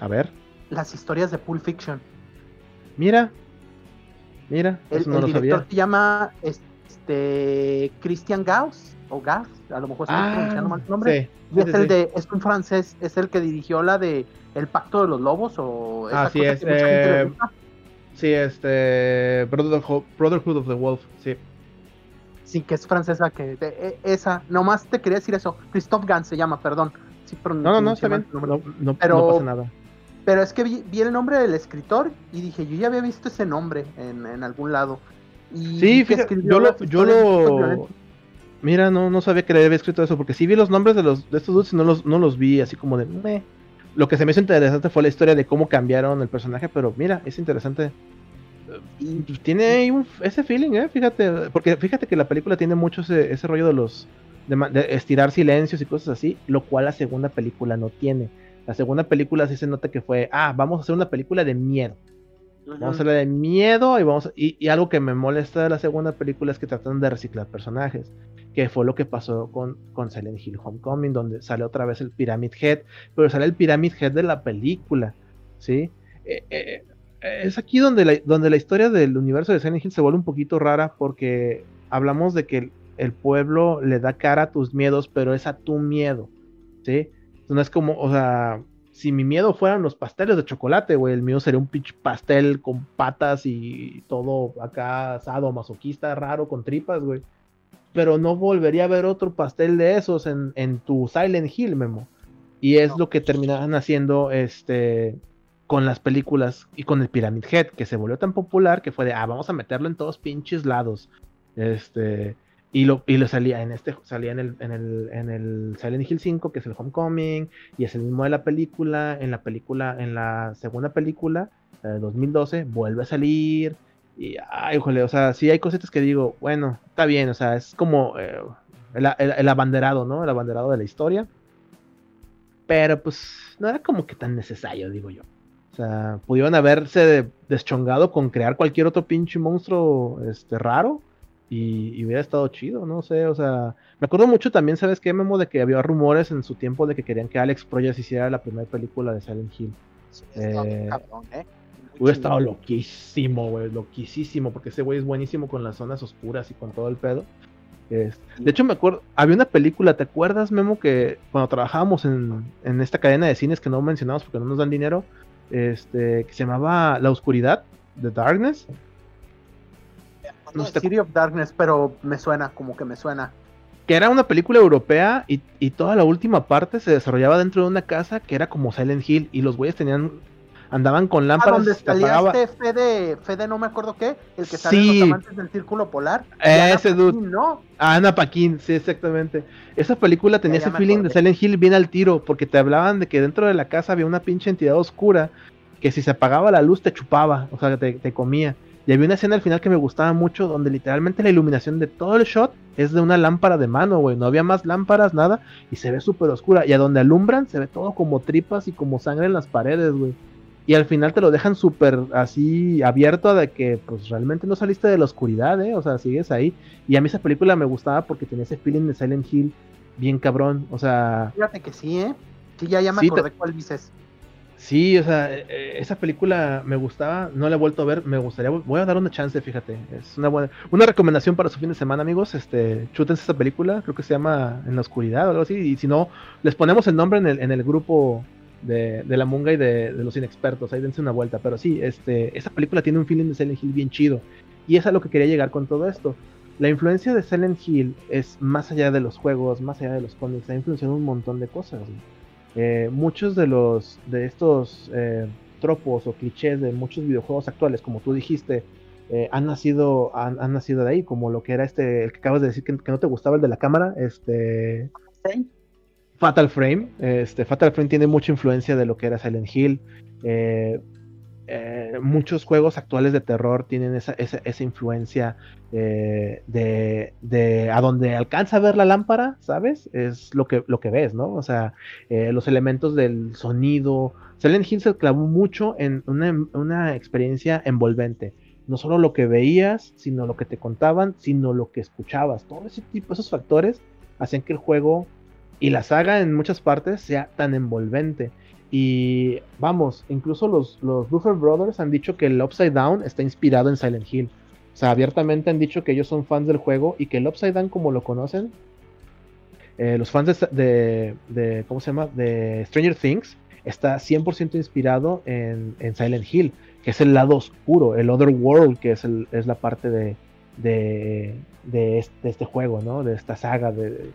A ver. Las historias de Pulp Fiction. Mira. Mira. El, director se llama este Christian Gauss o Gauss, a lo mejor estoy ah, pronunciando mal su nombre. Sí, es el de, es un francés, es el que dirigió la de El Pacto de los Lobos o esa Así es. Eh, sí, este Brotherhood, Brotherhood of the Wolf, sí sí, que es francesa, que e, esa, nomás te quería decir eso, Christophe Gans se llama, perdón. no, no, no, está bien, no, pasa nada. Pero es que vi, el nombre del escritor y dije, yo ya había visto ese nombre en, en algún lado. Y sí, fíjate, yo lo, yo lo... Mira, no, no sabía que le había escrito eso, porque sí vi los nombres de los de estos dos y no los, no los vi así como de... Meh. Lo que se me hizo interesante fue la historia de cómo cambiaron el personaje, pero mira, es interesante tiene ese feeling, ¿eh? Fíjate, porque fíjate que la película tiene mucho ese, rollo de los de, estirar silencios y cosas así, lo cual la segunda película no tiene. La segunda película sí se nota que fue, ah, vamos a hacer una película de miedo. Vamos a hacerla de miedo y vamos y, algo que me molesta de la segunda película es que tratan de reciclar personajes, que fue lo que pasó con, con Silent Hill Homecoming, donde sale otra vez el Pyramid Head, pero sale el Pyramid Head de la película, ¿sí? Eh, eh, es aquí donde la, donde la historia del universo de Silent Hill se vuelve un poquito rara porque hablamos de que el, pueblo le da cara a tus miedos, pero es a tu miedo, ¿sí? No es como, o sea, si mi miedo fueran los pasteles de chocolate, güey, el mío sería un pitch pastel con patas y todo acá asado, masoquista, raro, con tripas, güey. Pero no volvería a ver otro pastel de esos en, en tu Silent Hill, Memo. Y es lo que terminaban haciendo este con las películas y con el Pyramid Head, que se volvió tan popular que fue de, ah, vamos a meterlo en todos pinches lados. Este, y lo, y lo salía en este, salía en el, en el, en el Silent Hill 5, que es el Homecoming, y es el mismo de la película, en la película, en la segunda película, de 2012, vuelve a salir, Y, ay, híjole, o sea, sí hay cositas que digo, bueno, está bien, o sea, es como eh, el, el- el abanderado, ¿no? El abanderado de la historia. Pero pues no era como que tan necesario, digo yo. O sea, pudieron haberse deschongado con crear cualquier otro pinche monstruo este, raro y, y hubiera estado chido, no sé, o sea, me acuerdo mucho también, ¿sabes qué, Memo? De que había rumores en su tiempo de que querían que Alex Proyas hiciera la primera película de Silent Hill. Sí, Eh, cabrón, ¿eh? Hubiera estado loquísimo, güey, loquísimo, porque ese güey es buenísimo con las zonas oscuras y con todo el pedo. Es- de hecho, me acuerdo, había una película, ¿te acuerdas, Memo? Que cuando trabajábamos en, en esta cadena de cines que no mencionamos porque no nos dan dinero, este, que se llamaba La Oscuridad, The Darkness. no sé, City of Darkness, pero me suena, como que me suena. que era una película europea y, y toda la última parte se desarrollaba dentro de una casa que era como Silent Hill y los güeyes tenían andaban con Ah, lámparas donde y se salía este Fede, Fede no me acuerdo qué, el que sale Sí. en los amantes del círculo polar. Eh, Ana ese dude. Paquin, ¿no? Ana Paquin, sí, exactamente. Esa película tenía Ya ese feeling de. Silent Hill bien al tiro, porque te hablaban de que dentro de la casa había una pinche entidad oscura que si se apagaba la luz te chupaba, o sea, te, te comía. Y había una escena al final que me gustaba mucho, donde literalmente la iluminación de todo el shot es de una lámpara de mano, güey. No había más lámparas, nada, y se ve súper oscura. Y a donde alumbran se ve todo como tripas y como sangre en las paredes, güey. Y al final te lo dejan súper así abierto de que pues realmente no saliste de la oscuridad, ¿eh? O sea, sigues ahí. Y a mí esa película me gustaba porque tenía ese feeling de Silent Hill bien cabrón. O sea, Fíjate que sí, ¿eh? Sí, ya, ya me Sí, acordé cuál dices. sí, o sea, eh, eh, esa película me gustaba, no la he vuelto a ver, me gustaría, voy a dar una chance, fíjate. Es una buena, una recomendación para su fin de semana, amigos. Este, chútense esa película, creo que se llama En la oscuridad o algo así. Y si no, les ponemos el nombre en el, en el grupo de, la Munga y de, los inexpertos. Ahí dense una vuelta. Pero sí, este, esa película tiene un feeling de Silent Hill bien chido. Y es a lo que quería llegar con todo esto. La influencia de Silent Hill es más allá de los juegos, más allá de los cómics, ha influenciado un montón de cosas. Eh, muchos de los de estos eh, tropos o clichés de muchos videojuegos actuales, como tú dijiste, eh, han nacido han, han nacido de ahí, como lo que era este, el que acabas de decir que, no te gustaba el de la cámara, este. Fatal Frame. Este, Fatal Frame tiene mucha influencia de lo que era Silent Hill. Eh, eh, muchos juegos actuales de terror tienen esa, esa, influencia eh, de, de a donde alcanza a ver la lámpara, ¿sabes? Es lo que, lo que ves, ¿no? O sea, los elementos del sonido. Silent Hill se clavó mucho en una, una experiencia envolvente. No solo lo que veías, sino lo que te contaban, sino lo que escuchabas. Todo ese tipo, esos factores hacían que el juego y la saga en muchas partes sea tan envolvente. Y vamos, incluso los, los Brothers han dicho que el Upside Down está inspirado en Silent Hill. O sea, abiertamente han dicho que ellos son fans del juego y que el Upside Down, como lo conocen, eh, los fans de, de, de, ¿cómo se llama? De Stranger Things, está 100% inspirado en, en, Silent Hill, que es el lado oscuro, el Other World, que es, el, es la parte de, de, de, este, de, este, juego, ¿no? De esta saga. De,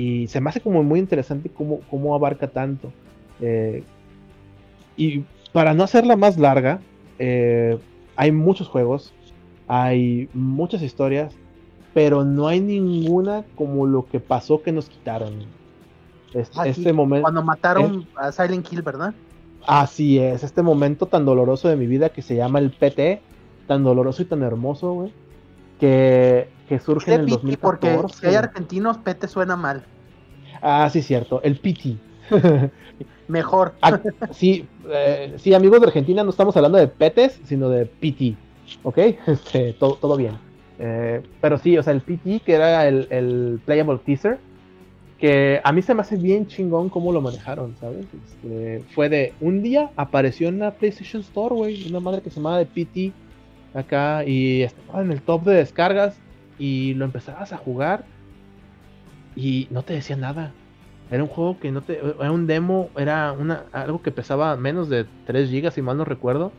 y se me hace como muy interesante cómo, cómo abarca tanto. Eh, y para no hacerla más larga, eh, hay muchos juegos, hay muchas historias, pero no hay ninguna como lo que pasó que nos quitaron. Es, Ah, este sí, momento. Cuando mataron a Silent Hill, ¿verdad? Así es, este momento tan doloroso de mi vida que se llama el PT, tan doloroso y tan hermoso, güey, que, que surge en el 2014. Porque si hay argentinos, PT suena mal. Ah, sí, cierto, el PT. Mejor. Ah, sí, eh, sí, amigos de Argentina, no estamos hablando de petes, sino de PT, ¿ok? Este, todo, todo bien. Eh, pero sí, o sea, el PT, que era el, el Playable Teaser, que a mí se me hace bien chingón cómo lo manejaron, ¿sabes? Este, fue de un día apareció en la PlayStation Store, güey, una madre que se llamaba de PT acá y estaba en el top de descargas y lo empezabas a jugar y no te decía nada. Era un juego que no te. Era un demo, era una, algo que pesaba menos de 3 GB, si mal no recuerdo.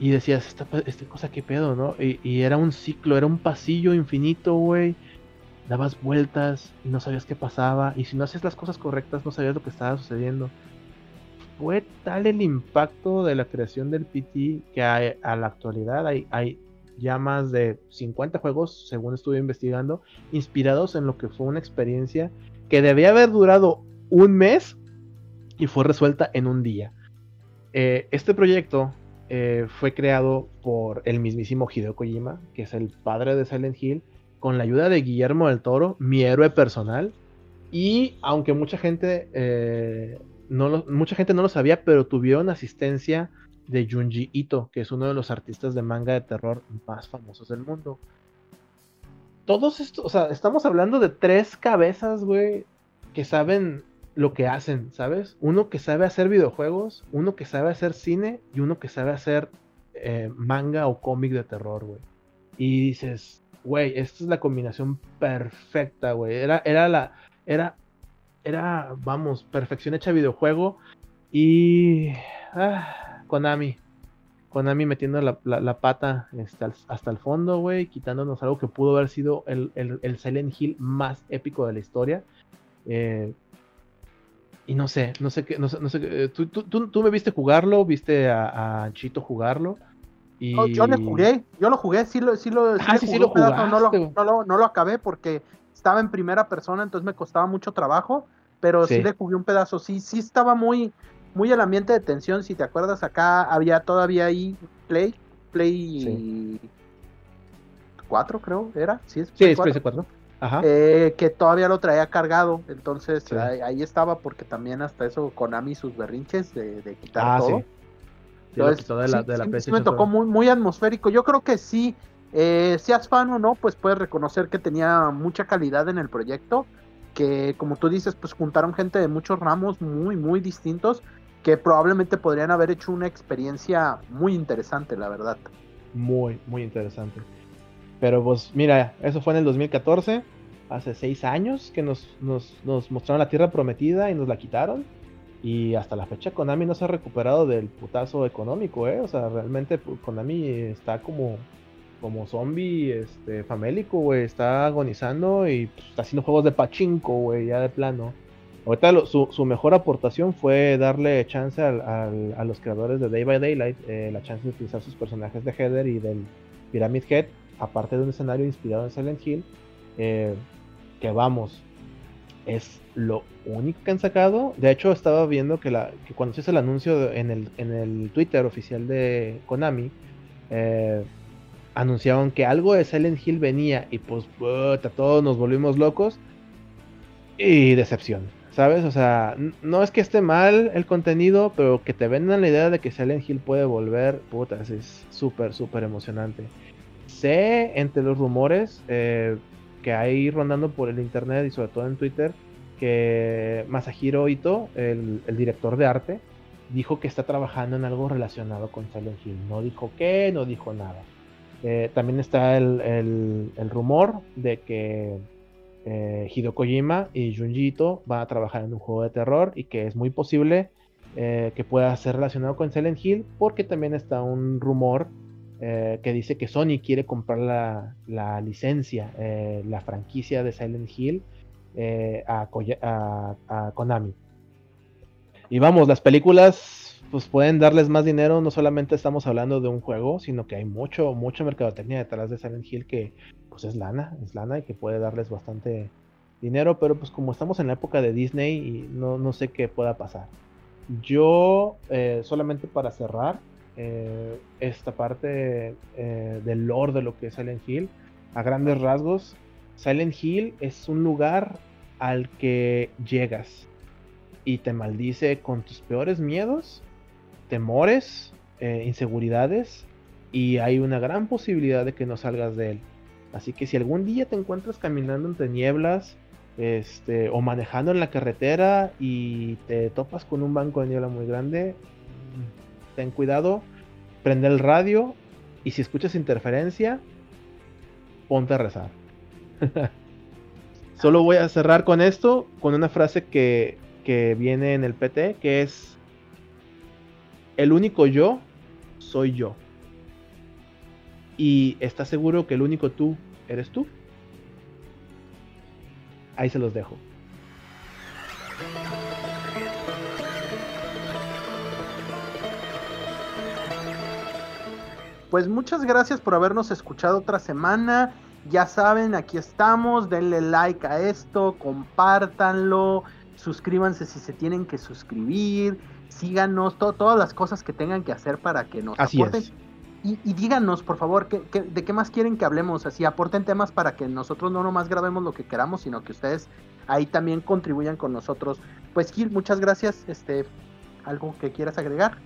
Y decías, esta, cosa qué pedo, ¿no? Y, y, era un ciclo, era un pasillo infinito, güey. Dabas vueltas y no sabías qué pasaba. Y si no hacías las cosas correctas, no sabías lo que estaba sucediendo. Fue tal el impacto de la creación del PT que hay, a la actualidad hay, ya más de 50 juegos, según estuve investigando, inspirados en lo que fue una experiencia que debía haber durado un mes y fue resuelta en un día. Eh, este proyecto eh, fue creado por el mismísimo Hideo Kojima, que es el padre de Silent Hill, con la ayuda de Guillermo del Toro, mi héroe personal. Y aunque mucha gente, eh, mucha gente no lo sabía, pero tuvieron asistencia de Junji Ito, que es uno de los artistas de manga de terror más famosos del mundo. Todos estos, o sea, estamos hablando de tres cabezas, güey, que saben lo que hacen, ¿sabes? Uno que sabe hacer videojuegos, uno que sabe hacer cine y uno que sabe hacer eh, manga o cómic de terror, güey. Y dices, güey, esta es la combinación perfecta, güey. Era, era la, era, era, vamos, perfección hecha videojuego y ah, Konami. Konami metiendo la, pata este, hasta el fondo, güey, quitándonos algo que pudo haber sido el, el Silent Hill más épico de la historia. Eh, y no sé, no sé qué, no sé, no sé eh, ¿tú, tú, tú, me viste jugarlo, viste a, Chito jugarlo. Y... yo le jugué, yo lo jugué, sí lo, sí lo, ah, sí, lo jugaste, no, lo, no, lo, no, lo, acabé porque estaba en primera persona, entonces me costaba mucho trabajo, pero sí, le jugué un pedazo, sí, sí estaba muy, muy el ambiente de tensión, si te acuerdas, acá había todavía ahí Play, Play 4 creo, era, sí, es Play sí, 4. 4. Eh, que todavía lo traía cargado. Entonces ahí, estaba porque también hasta eso Konami sus berrinches de, quitar ah, todo. Sí. me tocó muy, muy atmosférico. Yo creo que sí, eh, seas fan o no, pues puedes reconocer que tenía mucha calidad en el proyecto. Que como tú dices, pues juntaron gente de muchos ramos muy, muy distintos que probablemente podrían haber hecho una experiencia muy interesante, la verdad. Muy, muy interesante. Pero pues mira, eso fue en el 2014, hace seis años que nos, nos, mostraron la Tierra Prometida y nos la quitaron. Y hasta la fecha Konami no se ha recuperado del putazo económico, ¿eh? O sea, realmente pues, Konami está como, como zombie este, famélico, güey. Está agonizando y pues, está haciendo juegos de pachinko, güey, ya de plano. Ahorita su, mejor aportación fue darle chance a los creadores de Day by Daylight, eh, la chance de utilizar sus personajes de Heather y del Pyramid Head aparte de un escenario inspirado en Silent Hill, eh, que vamos, es lo único que han sacado. De hecho, estaba viendo que, la, cuando se hizo el anuncio en el, en el Twitter oficial de Konami, eh, anunciaban que algo de Silent Hill venía y pues todos nos volvimos locos. Y decepción, ¿sabes? O sea, no es que esté mal el contenido, pero que te vendan la idea de que Silent Hill puede volver, puta, es súper, súper emocionante sé entre los rumores eh, que hay rondando por el internet y sobre todo en Twitter que Masahiro Ito, el, director de arte, dijo que está trabajando en algo relacionado con Silent Hill. No dijo qué, no dijo nada. Eh, también está el, rumor de que eh, Hideo Kojima y Junji Ito van a trabajar en un juego de terror y que es muy posible que pueda ser relacionado con Silent Hill porque también está un rumor eh, que dice que Sony quiere comprar la, licencia, eh, la franquicia de Silent Hill eh, a, Konami. Y vamos, las películas pues pueden darles más dinero, no solamente estamos hablando de un juego, sino que hay mucho, mucha mercadotecnia detrás de Silent Hill que pues es lana, es lana y que puede darles bastante dinero, pero pues como estamos en la época de Disney y no, no sé qué pueda pasar. Yo, solamente para cerrar, eh, esta parte eh, del lore de lo que es Silent Hill. A grandes rasgos, Silent Hill es un lugar al que llegas y te maldice con tus peores miedos, temores, eh, inseguridades y hay una gran posibilidad de que no salgas de él. Así que si algún día te encuentras caminando entre nieblas, este, o manejando en la carretera y te topas con un banco de niebla muy grande, ten cuidado, prende el radio y si escuchas interferencia, ponte a rezar. Solo voy a cerrar con esto, con una frase que, que viene en el PT, que es, el único yo soy yo. ¿Y estás seguro que el único tú eres tú? Ahí se los dejo. pues muchas gracias por habernos escuchado otra semana. Ya saben, aquí estamos, denle like a esto, compártanlo. suscríbanse si se tienen que suscribir, síganos, todas las cosas que tengan que hacer para que nos Así aporten. es. Y, y díganos, por favor, ¿qué, qué- de qué más quieren que hablemos? Así aporten temas para que nosotros no nomás grabemos lo que queramos, sino que ustedes ahí también contribuyan con nosotros. Pues Gil, muchas gracias. Este, ¿Algo que quieras agregar?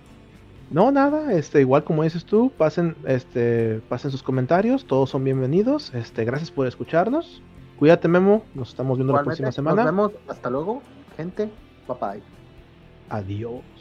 No, nada, este, igual como dices tú, pasen, este, pasen sus comentarios, todos son bienvenidos. Este, gracias por escucharnos. Cuídate, Memo, nos estamos viendo la próxima semana. Nos vemos. Hasta luego, gente. Bye bye. Adiós.